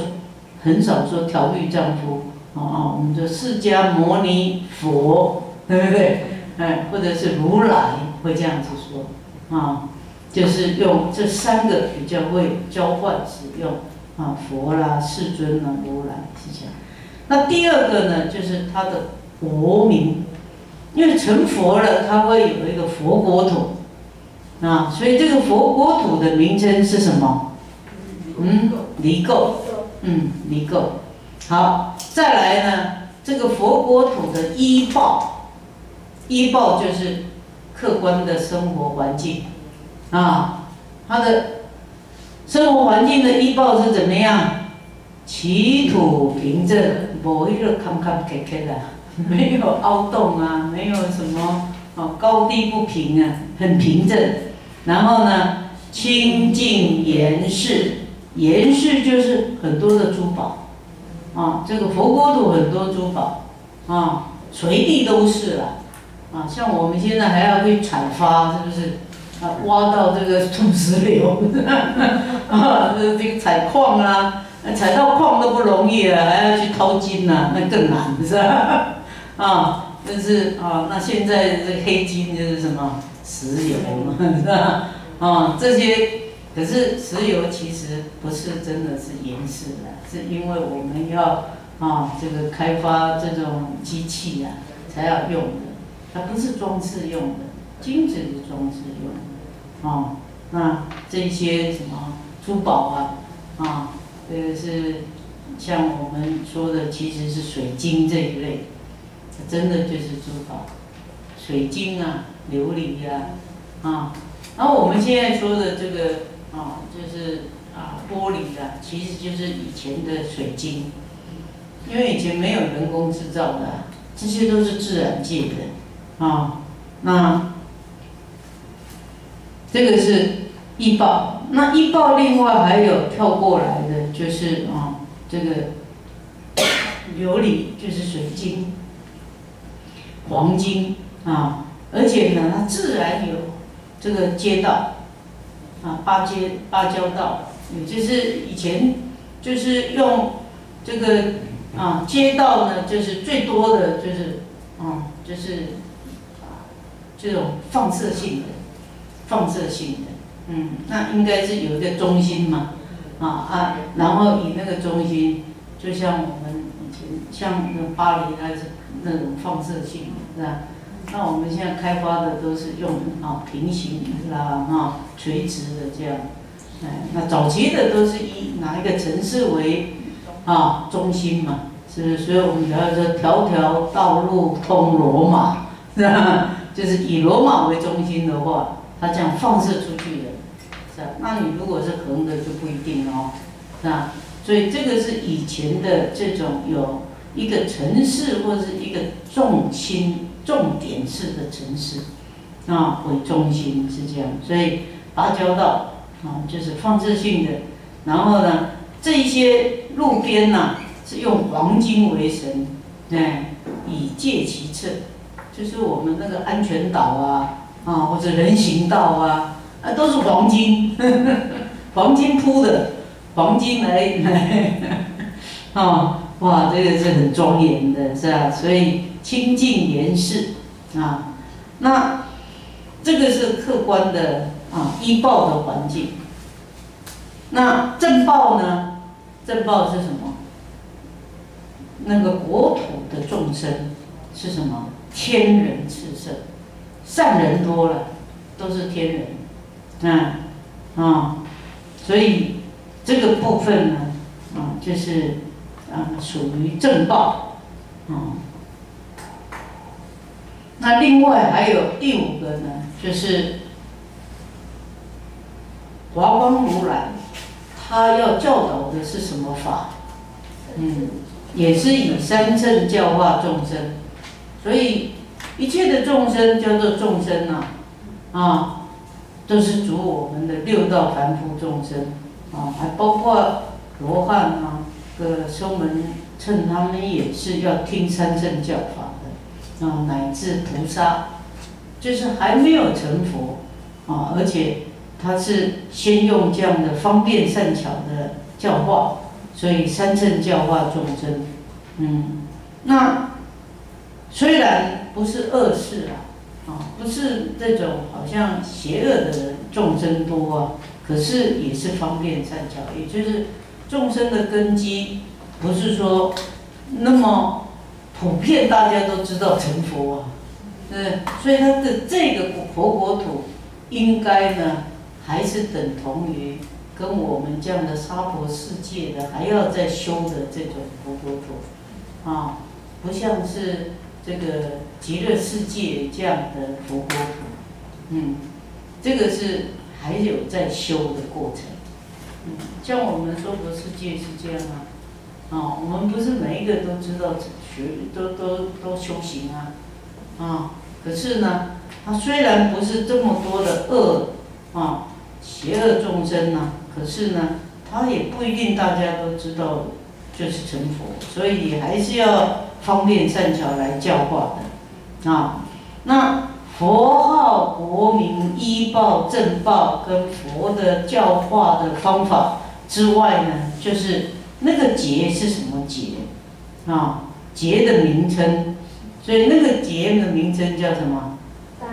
很少说调御丈夫。哦哦，我们说释迦牟尼佛，对不对？哎，或者是如来会这样子说，啊，就是用这三个比较会交换使用，啊，佛啦、世尊啦、如来是这样。那第二个呢，就是他的国名，因为成佛了，他会有一个佛国土，啊，所以这个佛国土的名称是什么？嗯，离垢，嗯，离垢。好，再来呢，这个佛国土的医报，医报就是客观的生活环境，啊，它的生活环境的医报是怎么样？起土平正，无一个坎坎坷坷的，没有凹洞啊，没有什么哦高低不平啊，很平正。然后呢，清净严饰，严饰就是很多的珠宝。啊，这个佛国土很多珠宝，啊，随地都是了，啊，像我们现在还要去采发，是不是？啊，挖到这个土石流，啊，这个采矿啊，采到矿都不容易了，还要去掏金呐，那更难，是吧？啊，但是啊，那现在这黑金就是什么石油嘛，是吧？啊，这些。可是石油其实不是真的是岩石的，是因为我们要啊这个开发这种机器啊才要用的，它不是装饰用的，金子是装饰用的，啊，那这些什么珠宝啊，啊，这个是像我们说的其实是水晶这一类，真的就是珠宝，水晶啊，琉璃呀，啊，然后我们现在说的这个。啊，就是啊，玻璃的，其实就是以前的水晶，因为以前没有人工制造的，这些都是自然界的，啊，那这个是易爆，那易爆另外还有跳过来的，就是啊，这个琉璃就是水晶，黄金啊，而且呢，它自然有这个街道。啊，芭街芭蕉道，也就是以前就是用这个啊街道呢，就是最多的就是啊就是啊这种放射性的放射性的，嗯，那应该是有一个中心嘛，啊啊，然后以那个中心，就像我们以前像那巴黎那是那种放射性的，是吧？那我们现在开发的都是用啊平行啦啊垂直的这样，哎，那早期的都是以哪一个城市为啊中心嘛，是不是？所以我们要说条条道路通罗马，是吧？就是以罗马为中心的话，它这样放射出去的，是吧？那你如果是横的就不一定哦，是吧？所以这个是以前的这种有一个城市或者是一个重心。重点式的城市啊为中心是这样，所以芭蕉道啊就是放射性的，然后呢这一些路边呐是用黄金为神，哎以戒其侧，就是我们那个安全岛啊啊或者人行道啊啊都是黄金，呵 呵黄金铺的，黄金来来啊 哇这个是很庄严的是吧？所以。清净严饰啊，那这个是客观的啊，依报的环境。那正报呢？正报是什么？那个国土的众生是什么？天人炽盛，善人多了，都是天人，啊啊，所以这个部分呢，啊，就是啊，属于正报，啊。那另外还有第五个呢，就是华光如来，他要教导的是什么法？嗯，也是以三乘教化众生，所以一切的众生叫做众生呐，啊，都是主我们的六道凡夫众生啊，还包括罗汉啊，个修门称他们也是要听三乘教法。啊，乃至菩萨，就是还没有成佛啊，而且他是先用这样的方便善巧的教化，所以三乘教化众生，嗯，那虽然不是恶事啊，啊，不是这种好像邪恶的人众生多啊，可是也是方便善巧，也就是众生的根基不是说那么。普遍大家都知道成佛。啊，嗯所以他的这个佛国土，应该呢，还是等同于跟我们这样的娑婆世界的还要再修的这种佛国土，啊，不像是这个极乐世界这样的佛国土，嗯，这个是还有在修的过程，嗯，像我们娑婆世界是这样啊，啊，我们不是每一个都知道。都都都修行啊，啊，可是呢，他虽然不是这么多的恶啊，邪恶众生呐，可是呢，他也不一定大家都知道就是成佛，所以还是要方便善巧来教化的啊。那佛号国名依报正报跟佛的教化的方法之外呢，就是那个劫是什么劫啊？劫的名称，所以那个节的名称叫什么？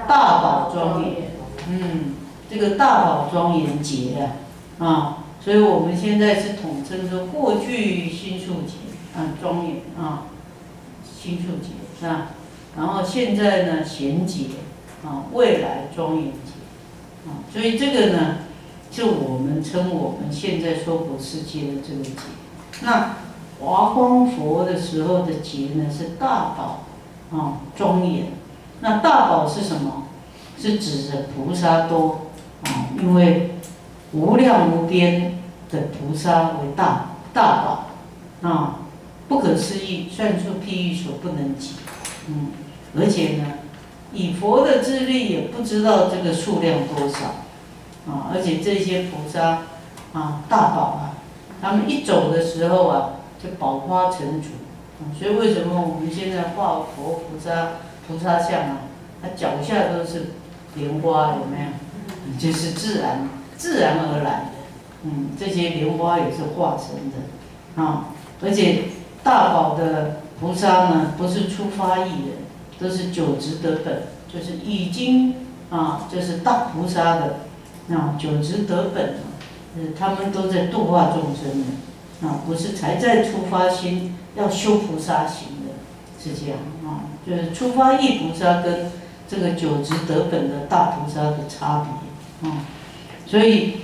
大宝庄严。嗯，这个大宝庄严节啊，啊，所以我们现在是统称说过去新宿节啊，庄严啊，新宿节是吧？然后现在呢贤劫啊，未来庄严劫啊，所以这个呢，就我们称我们现在娑婆世界的这个节，那。华光佛的时候的劫呢是大宝，啊庄严，那大宝是什么？是指着菩萨多，啊因为无量无边的菩萨为大大宝，啊不可思议，算出譬喻所不能及，嗯，而且呢，以佛的智力也不知道这个数量多少，啊而且这些菩萨啊大宝啊，他们一走的时候啊。就宝花成竹，所以为什么我们现在画佛菩萨菩萨像啊，他脚下都是莲花，有没有？就是自然自然而然的，嗯，这些莲花也是化成的，啊，而且大宝的菩萨呢，不是出发意的，都是九直得本，就是已经啊，就是大菩萨的，啊，九直得本，呃，他们都在度化众生的。啊，不是才在出发心要修菩萨行的，是这样啊，就是出发意菩萨跟这个九执得本的大菩萨的差别啊，所以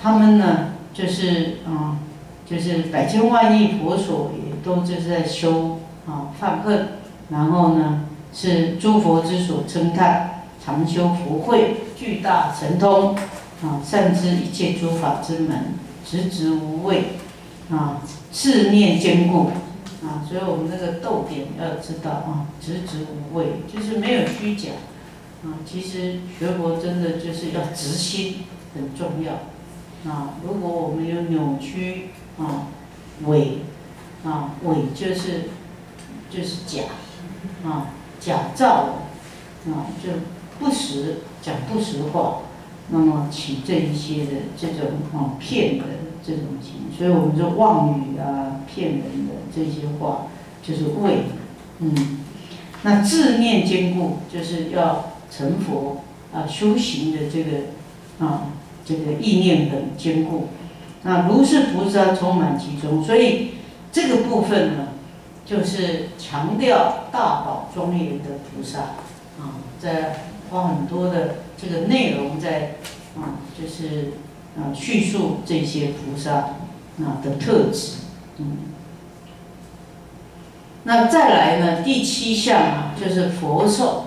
他们呢，就是啊，就是百千万亿佛所也都就是在修啊犯恨，然后呢是诸佛之所称叹，常修福慧，巨大神通啊，善知一切诸法之门，直直无畏。啊，四念坚固啊，所以我们那个逗点要知道啊，直直无畏，就是没有虚假啊。其实学佛真的就是要直心，很重要啊。如果我们有扭曲啊，伪啊，伪就是就是假啊，假造啊，就不实讲不实话，那么起这一些的这种啊骗人。这种情，所以我们说妄语啊、骗人的这些话，就是伪。嗯，那自念坚固，就是要成佛啊修行的这个啊这个意念很坚固，那如是菩萨充满其中，所以这个部分呢，就是强调大宝庄严的菩萨啊，在花很多的这个内容在啊，就是啊叙述这些菩萨啊的特质，嗯。那再来呢？第七项啊，就是佛寿，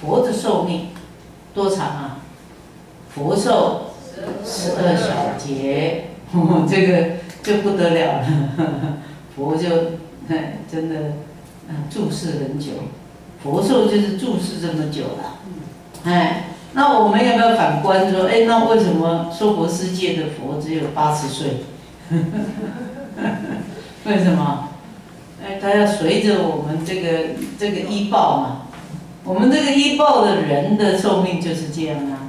佛的寿命多长啊？佛寿十二小节，这个就不得了了。佛就真的注视很久，佛寿就是注视这么久了。哎，那我们有没有反观说，哎，那为什么娑婆世界的佛只有八十岁？为什么？哎，他要随着我们这个这个医报嘛，我们这个医报的人的寿命就是这样啊。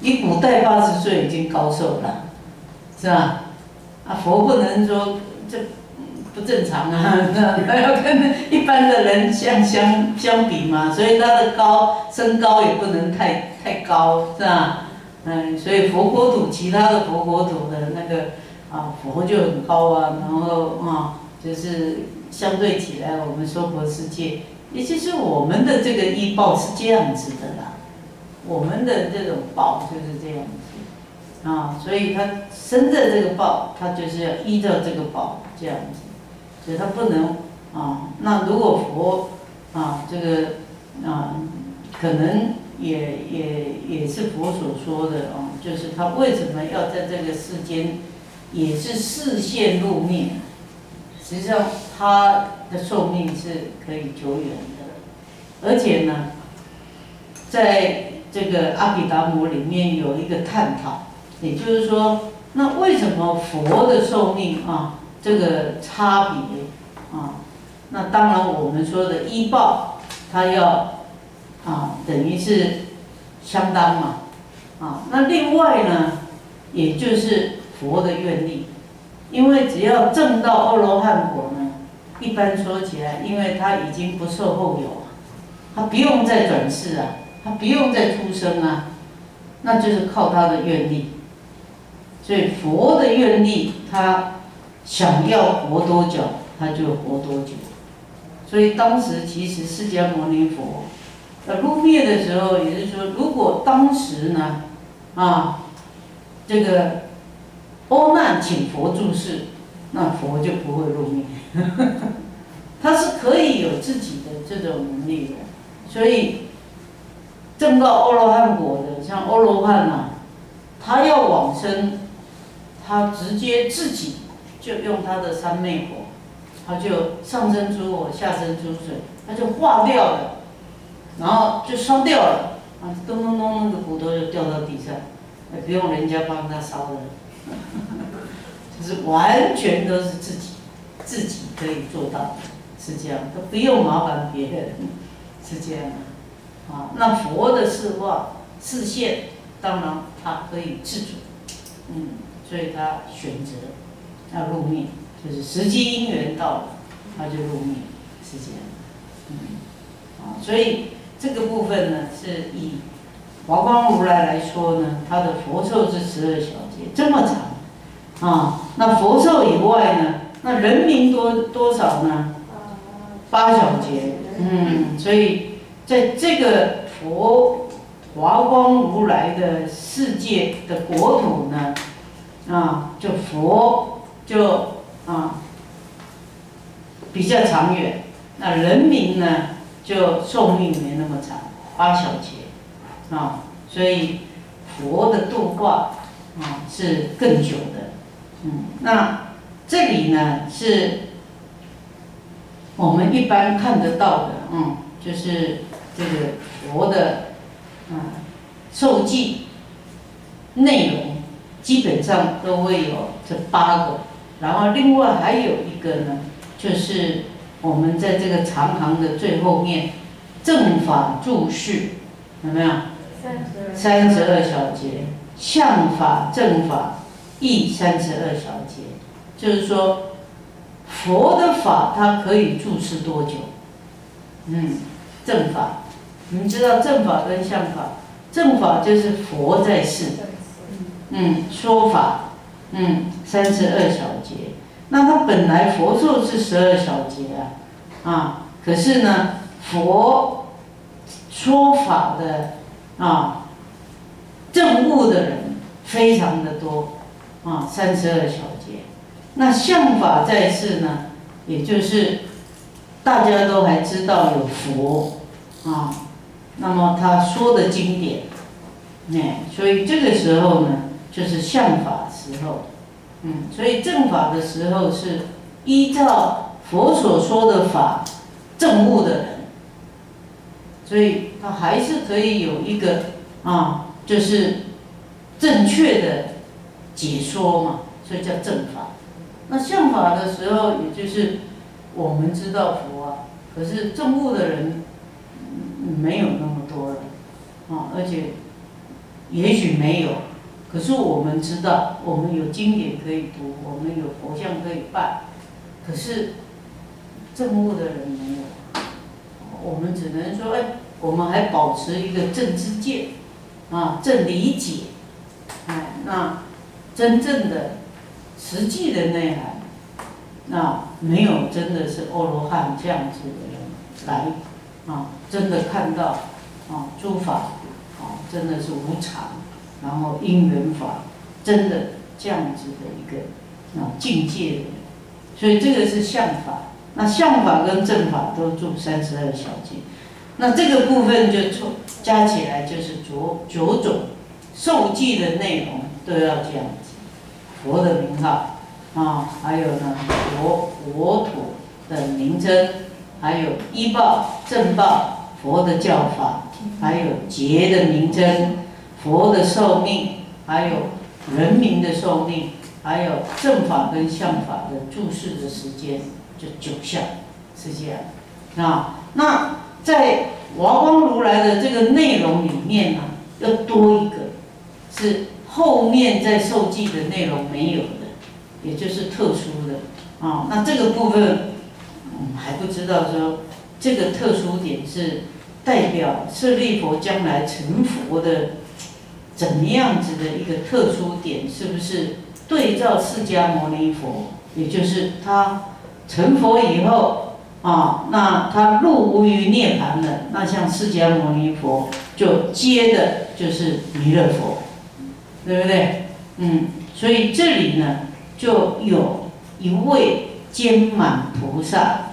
你古代八十岁已经高寿了，是吧？啊，佛不能说这不正常啊，他要跟一般的人相相相比嘛，所以他的高身高也不能太太高，是吧？嗯，所以佛国土其他的佛国土的那个啊佛就很高啊，然后啊就是。相对起来，我们娑婆世界，也就是我们的这个医报是这样子的啦。我们的这种报就是这样子啊，所以他生的这个报，他就是要依照这个报这样子，所以他不能啊。那如果佛啊，这个啊，可能也也也是佛所说的哦，就是他为什么要在这个世间，也是视线入灭。实际上，他的寿命是可以久远的，而且呢，在这个阿毗达摩里面有一个探讨，也就是说，那为什么佛的寿命啊，这个差别啊？那当然我们说的医报，它要啊，等于是相当嘛，啊，那另外呢，也就是佛的愿力。因为只要证到阿罗汉果呢，一般说起来，因为他已经不受后有，他不用再转世啊，他不用再出生啊，那就是靠他的愿力。所以佛的愿力，他想要活多久，他就活多久。所以当时其实释迦牟尼佛那入灭的时候，也就是说，如果当时呢，啊，这个。欧难请佛注释，那佛就不会入灭。他是可以有自己的这种能力的，所以证到阿罗汉果的，像阿罗汉呐，他要往生，他直接自己就用他的三昧火，他就上升出火，下升出水，他就化掉了，然后就烧掉了，啊，咚咚咚，那个骨头就掉到地上，也不用人家帮他烧的。就是完全都是自己，自己可以做到，是这样，都不用麻烦别人，是这样。啊。那佛的视化视线，当然他可以自主，嗯，所以他选择要入灭，就是时机因缘到了，他就入灭，是这样，嗯，啊，所以这个部分呢，是以华光如来来说呢，他的佛寿是十二小节，这么长。啊，那佛寿以外呢？那人民多多少呢？八小节，嗯，所以在这个佛华光如来的世界的国土呢，啊，就佛就啊比较长远，那人民呢就寿命没那么长，八小节，啊，所以佛的度化啊是更久的。嗯，那这里呢是我们一般看得到的，嗯，就是这个佛的嗯受记内容，基本上都会有这八个，然后另外还有一个呢，就是我们在这个长行的最后面正法注释，有没有？三十二小节，相法正法。亦三十二小节，就是说，佛的法它可以注释多久？嗯，正法，你们知道正法跟相法，正法就是佛在世，嗯，说法，嗯，三十二小节。那他本来佛咒是十二小节啊，啊，可是呢，佛说法的啊，证悟的人非常的多啊，三十二小节。那相法在世呢，也就是大家都还知道有佛啊。那么他说的经典，哎，所以这个时候呢，就是相法时候，嗯，所以正法的时候是依照佛所说的法正悟的人，所以他还是可以有一个啊，就是正确的解说嘛，所以叫正法。那相法的时候，也就是我们知道佛啊，可是正悟的人。没有那么多了，啊，而且也许没有，可是我们知道，我们有经典可以读，我们有佛像可以拜，可是证悟的人没有，我们只能说，哎，我们还保持一个正知见，啊，正理解，哎，那真正的实际的内涵，那没有真的是欧罗汉这样子的人来。啊，真的看到啊，诸法啊，真的是无常，然后因缘法，真的这样子的一个啊境界的，所以这个是相法。那相法跟正法都住三十二小节，那这个部分就凑加起来就是九九种受记的内容都要这样子，佛的名号啊，还有呢佛佛土的名称。还有依报、正报、佛的教法，还有劫的名称、佛的寿命，还有人民的寿命，还有正法跟相法的注释的时间，就九项，是这样。啊，那在华光如来的这个内容里面呢，要多一个，是后面在受记的内容没有的，也就是特殊的。啊，那这个部分。还不知道说这个特殊点是代表舍利佛将来成佛的怎么样子的一个特殊点？是不是对照释迦牟尼佛？也就是他成佛以后啊，那他入无余涅盘了，那像释迦牟尼佛就接的就是弥勒佛，对不对？嗯，所以这里呢就有一位坚满菩萨。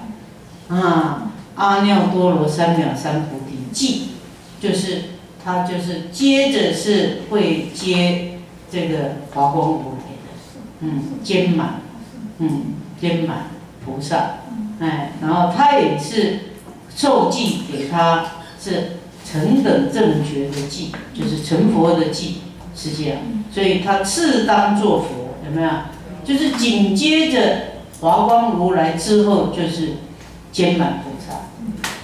啊，阿耨多罗三藐三菩提记，就是他就是接着是会接这个华光如来的，嗯，坚满，嗯，坚满菩萨，哎，然后他也是受记给他是成等正觉的记，就是成佛的记，是这样，所以他次当作佛，有没有？就是紧接着华光如来之后就是。坚满菩萨，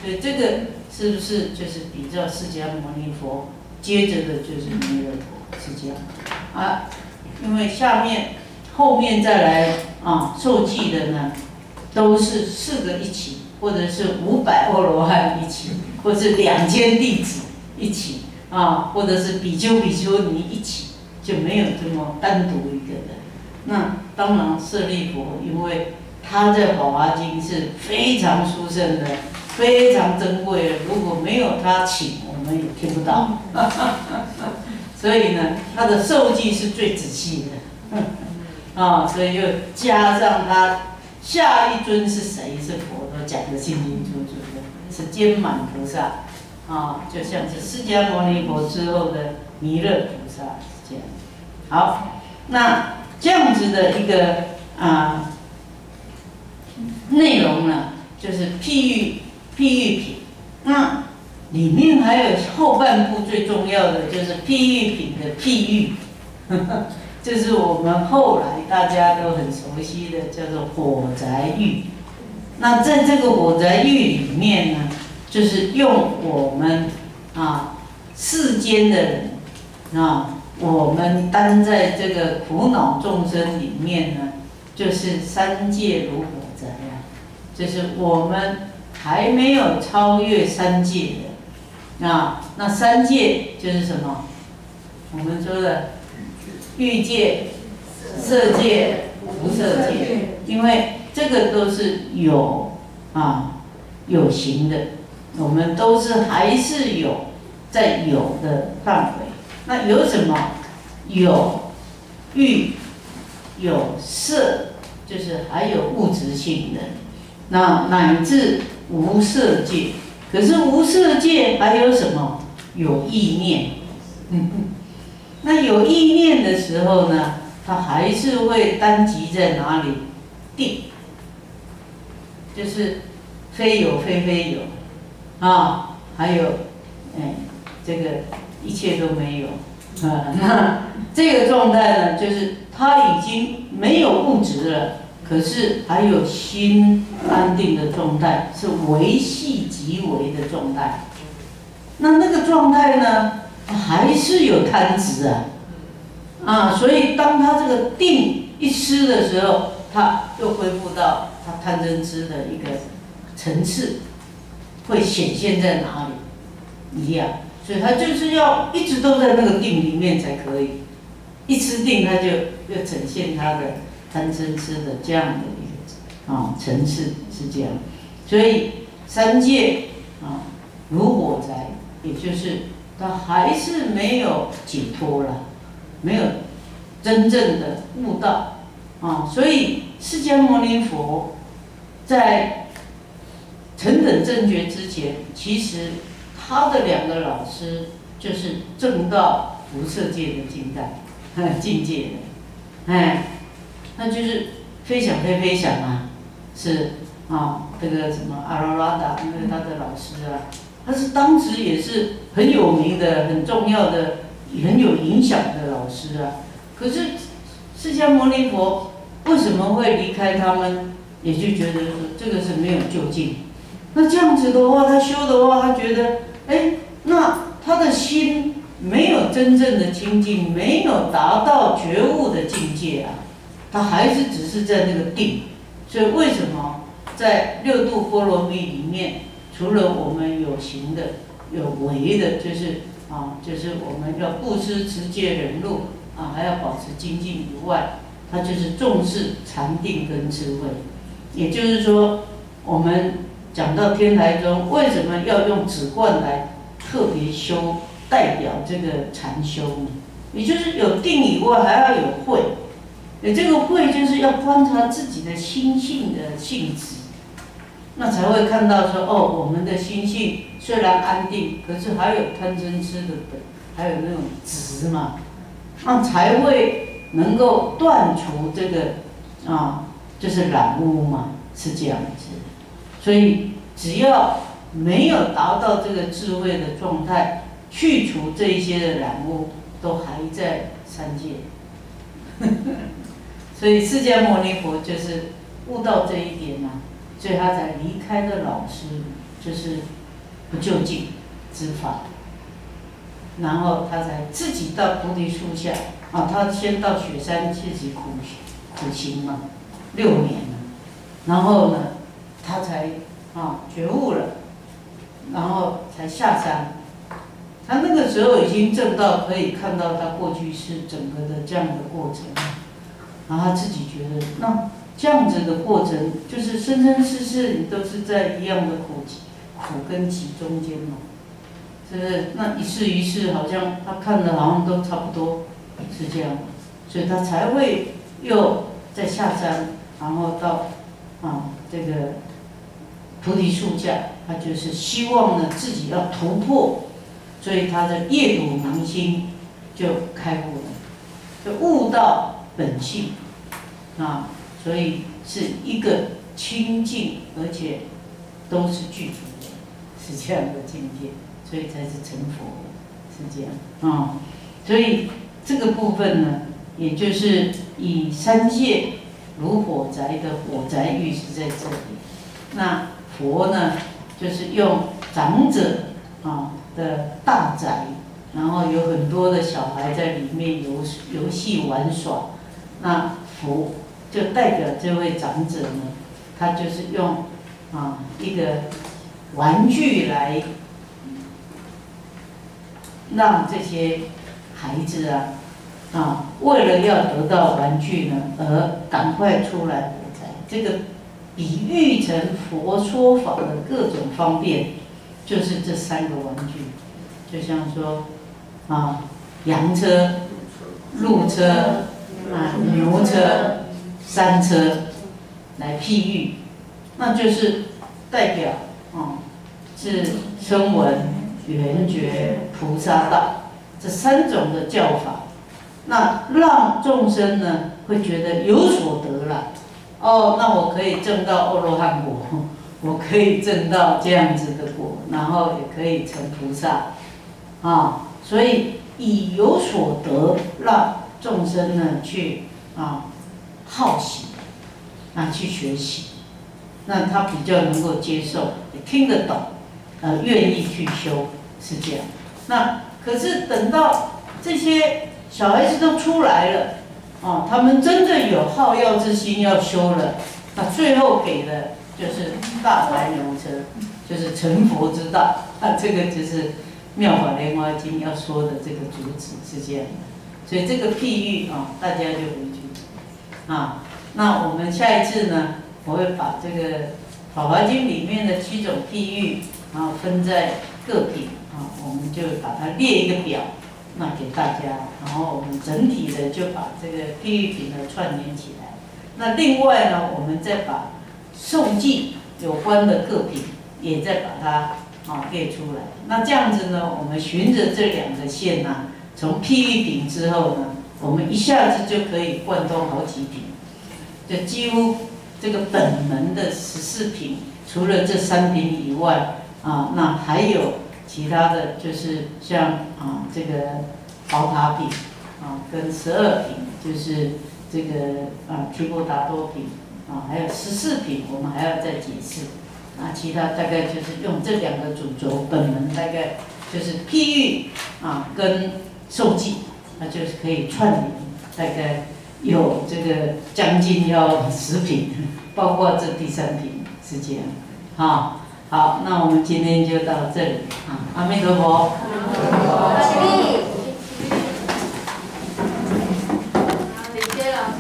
所以这个是不是就是比较释迦牟尼佛？接着的就是弥勒佛，是这样啊。因为下面后面再来啊受记的呢，都是四个一起，或者是五百阿罗汉一起，或者是两千弟子一起啊，或者是比丘比丘尼一起，就没有这么单独一个的。那当然舍利佛，因为。他在《宝华经》是非常殊胜的，非常珍贵的。如果没有他请，我们也听不到。所以呢，他的受记是最仔细的。啊，所以又加上他下一尊是谁是佛，都讲得清清楚楚的，是坚满菩萨。啊，就像是释迦牟尼佛之后的弥勒菩萨这样。好，那这样子的一个啊。内容呢，就是譬喻譬喻品，那里面还有后半部最重要的就是譬喻品的譬喻，这是我们后来大家都很熟悉的叫做火宅喻。那在这个火宅喻里面呢，就是用我们啊世间的人啊，我们担在这个苦恼众生里面呢，就是三界如火宅。就是我们还没有超越三界的，啊，那三界就是什么？我们说的欲界、色界、无色界，因为这个都是有啊有形的，我们都是还是有在有的范围。那有什么？有欲，有色，就是还有物质性的，那乃至无色界。可是无色界还有什么？有意念。嗯 那有意念的时候呢，它还是会单集在哪里？定，就是非有非非有，啊，还有，哎，这个一切都没有。啊，那 这个状态呢，就是它已经没有物质了，可是还有心安定的状态，是维系即为的状态。那那个状态呢？还是有贪执啊，啊，所以当他这个定一失的时候，他又恢复到他贪嗔痴的一个层次，会显现在哪里一样，所以他就是要一直都在那个定里面才可以，一吃定他就又呈现他的贪嗔痴的这样的一个啊层次是这样，所以三界啊如火宅，也就是。他还是没有解脱了，没有真正的悟道啊！所以释迦牟尼佛在成等正觉之前，其实他的两个老师就是正到无色界的境界，境界的，哎，那就是飞翔飞飞翔啊，是啊，这个什么阿罗拉达，因为他的老师啊。他是当时也是很有名的、很重要的、很有影响的老师啊。可是释迦牟尼佛为什么会离开他们？也就觉得说这个是没有就近。那这样子的话，他修的话，他觉得，哎，那他的心没有真正的清净，没有达到觉悟的境界啊，他还是只是在那个定。所以为什么在六度波罗蜜里面？除了我们有形的、有为的，就是啊，就是我们要布施、持戒、忍辱啊，还要保持精进以外，它就是重视禅定跟智慧。也就是说，我们讲到天台宗，为什么要用止观来特别修，代表这个禅修呢？也就是有定以外，还要有慧。你这个慧，就是要观察自己的心性的性质。那才会看到说哦，我们的心性虽然安定，可是还有贪嗔痴的本，还有那种执嘛，那才会能够断除这个啊，就是染污嘛，是这样子。所以只要没有达到这个智慧的状态，去除这一些的染污，都还在三界。所以释迦牟尼佛就是悟到这一点呐。所以他才离开的老师就是不就近之法，然后他才自己到菩提树下啊，他先到雪山自己苦苦行嘛，六年，然后呢，他才啊觉悟了，然后才下山。他那个时候已经证到可以看到他过去是整个的这样的过程，然后他自己觉得那。这样子的过程，就是生生世世你都是在一样的苦苦跟集中间嘛，是不是？那一世一世好像他看的好像都差不多，是这样，所以他才会又再下山，然后到啊这个菩提树下，他就是希望呢自己要突破，所以他的业土明心就开悟了，就悟到本性啊。所以是一个清净，而且都是具足的，是这样的境界，所以才是成佛，是这样啊。所以这个部分呢，也就是以三界如火宅的火宅玉是在这里。那佛呢，就是用长者啊的大宅，然后有很多的小孩在里面游游戏玩耍。那佛。就代表这位长者呢，他就是用啊一个玩具来让这些孩子啊，啊，为了要得到玩具呢，而赶快出来火灾。这个比喻成佛说法的各种方便，就是这三个玩具，就像说啊，洋车、路车啊、牛车、山车来譬喻，那就是代表啊，是声闻、缘觉、菩萨道这三种的教法，那让众生呢会觉得有所得了。哦，那我可以证到阿罗汉果，我可以证到这样子的果，然后也可以成菩萨，啊，所以以有所得，让众生呢去啊好奇，啊去学习，那他比较能够接受，也听得懂，呃，愿意去修，是这样。那可是等到这些小孩子都出来了。啊，他们真正有好药之心要修了，那最后给的就是大白牛车，就是成佛之道。那这个就是《妙法莲华经》要说的这个主旨是这样的。所以这个譬喻啊，大家就回去啊。那我们下一次呢，我会把这个《法华经》里面的七种譬喻，然后分在各品啊，我们就把它列一个表。那给大家，然后我们整体的就把这个譬喻品呢串联起来。那另外呢，我们再把受记有关的各品也再把它啊列出来。那这样子呢，我们循着这两个线呢，从譬喻品之后呢，我们一下子就可以贯通好几品，就几乎这个本门的十四品，除了这三品以外啊，那还有。其他的就是像啊这个宝塔品啊跟十二品，就是这个啊提婆达多品啊，还有十四品，我们还要再解释。那其他大概就是用这两个主轴，本门大概就是譬喻啊跟受记，那就是可以串联，大概有这个将近要十品，包括这第三品是这样，啊。好，那我们今天就到这里啊！阿弥陀佛。阿弥陀佛。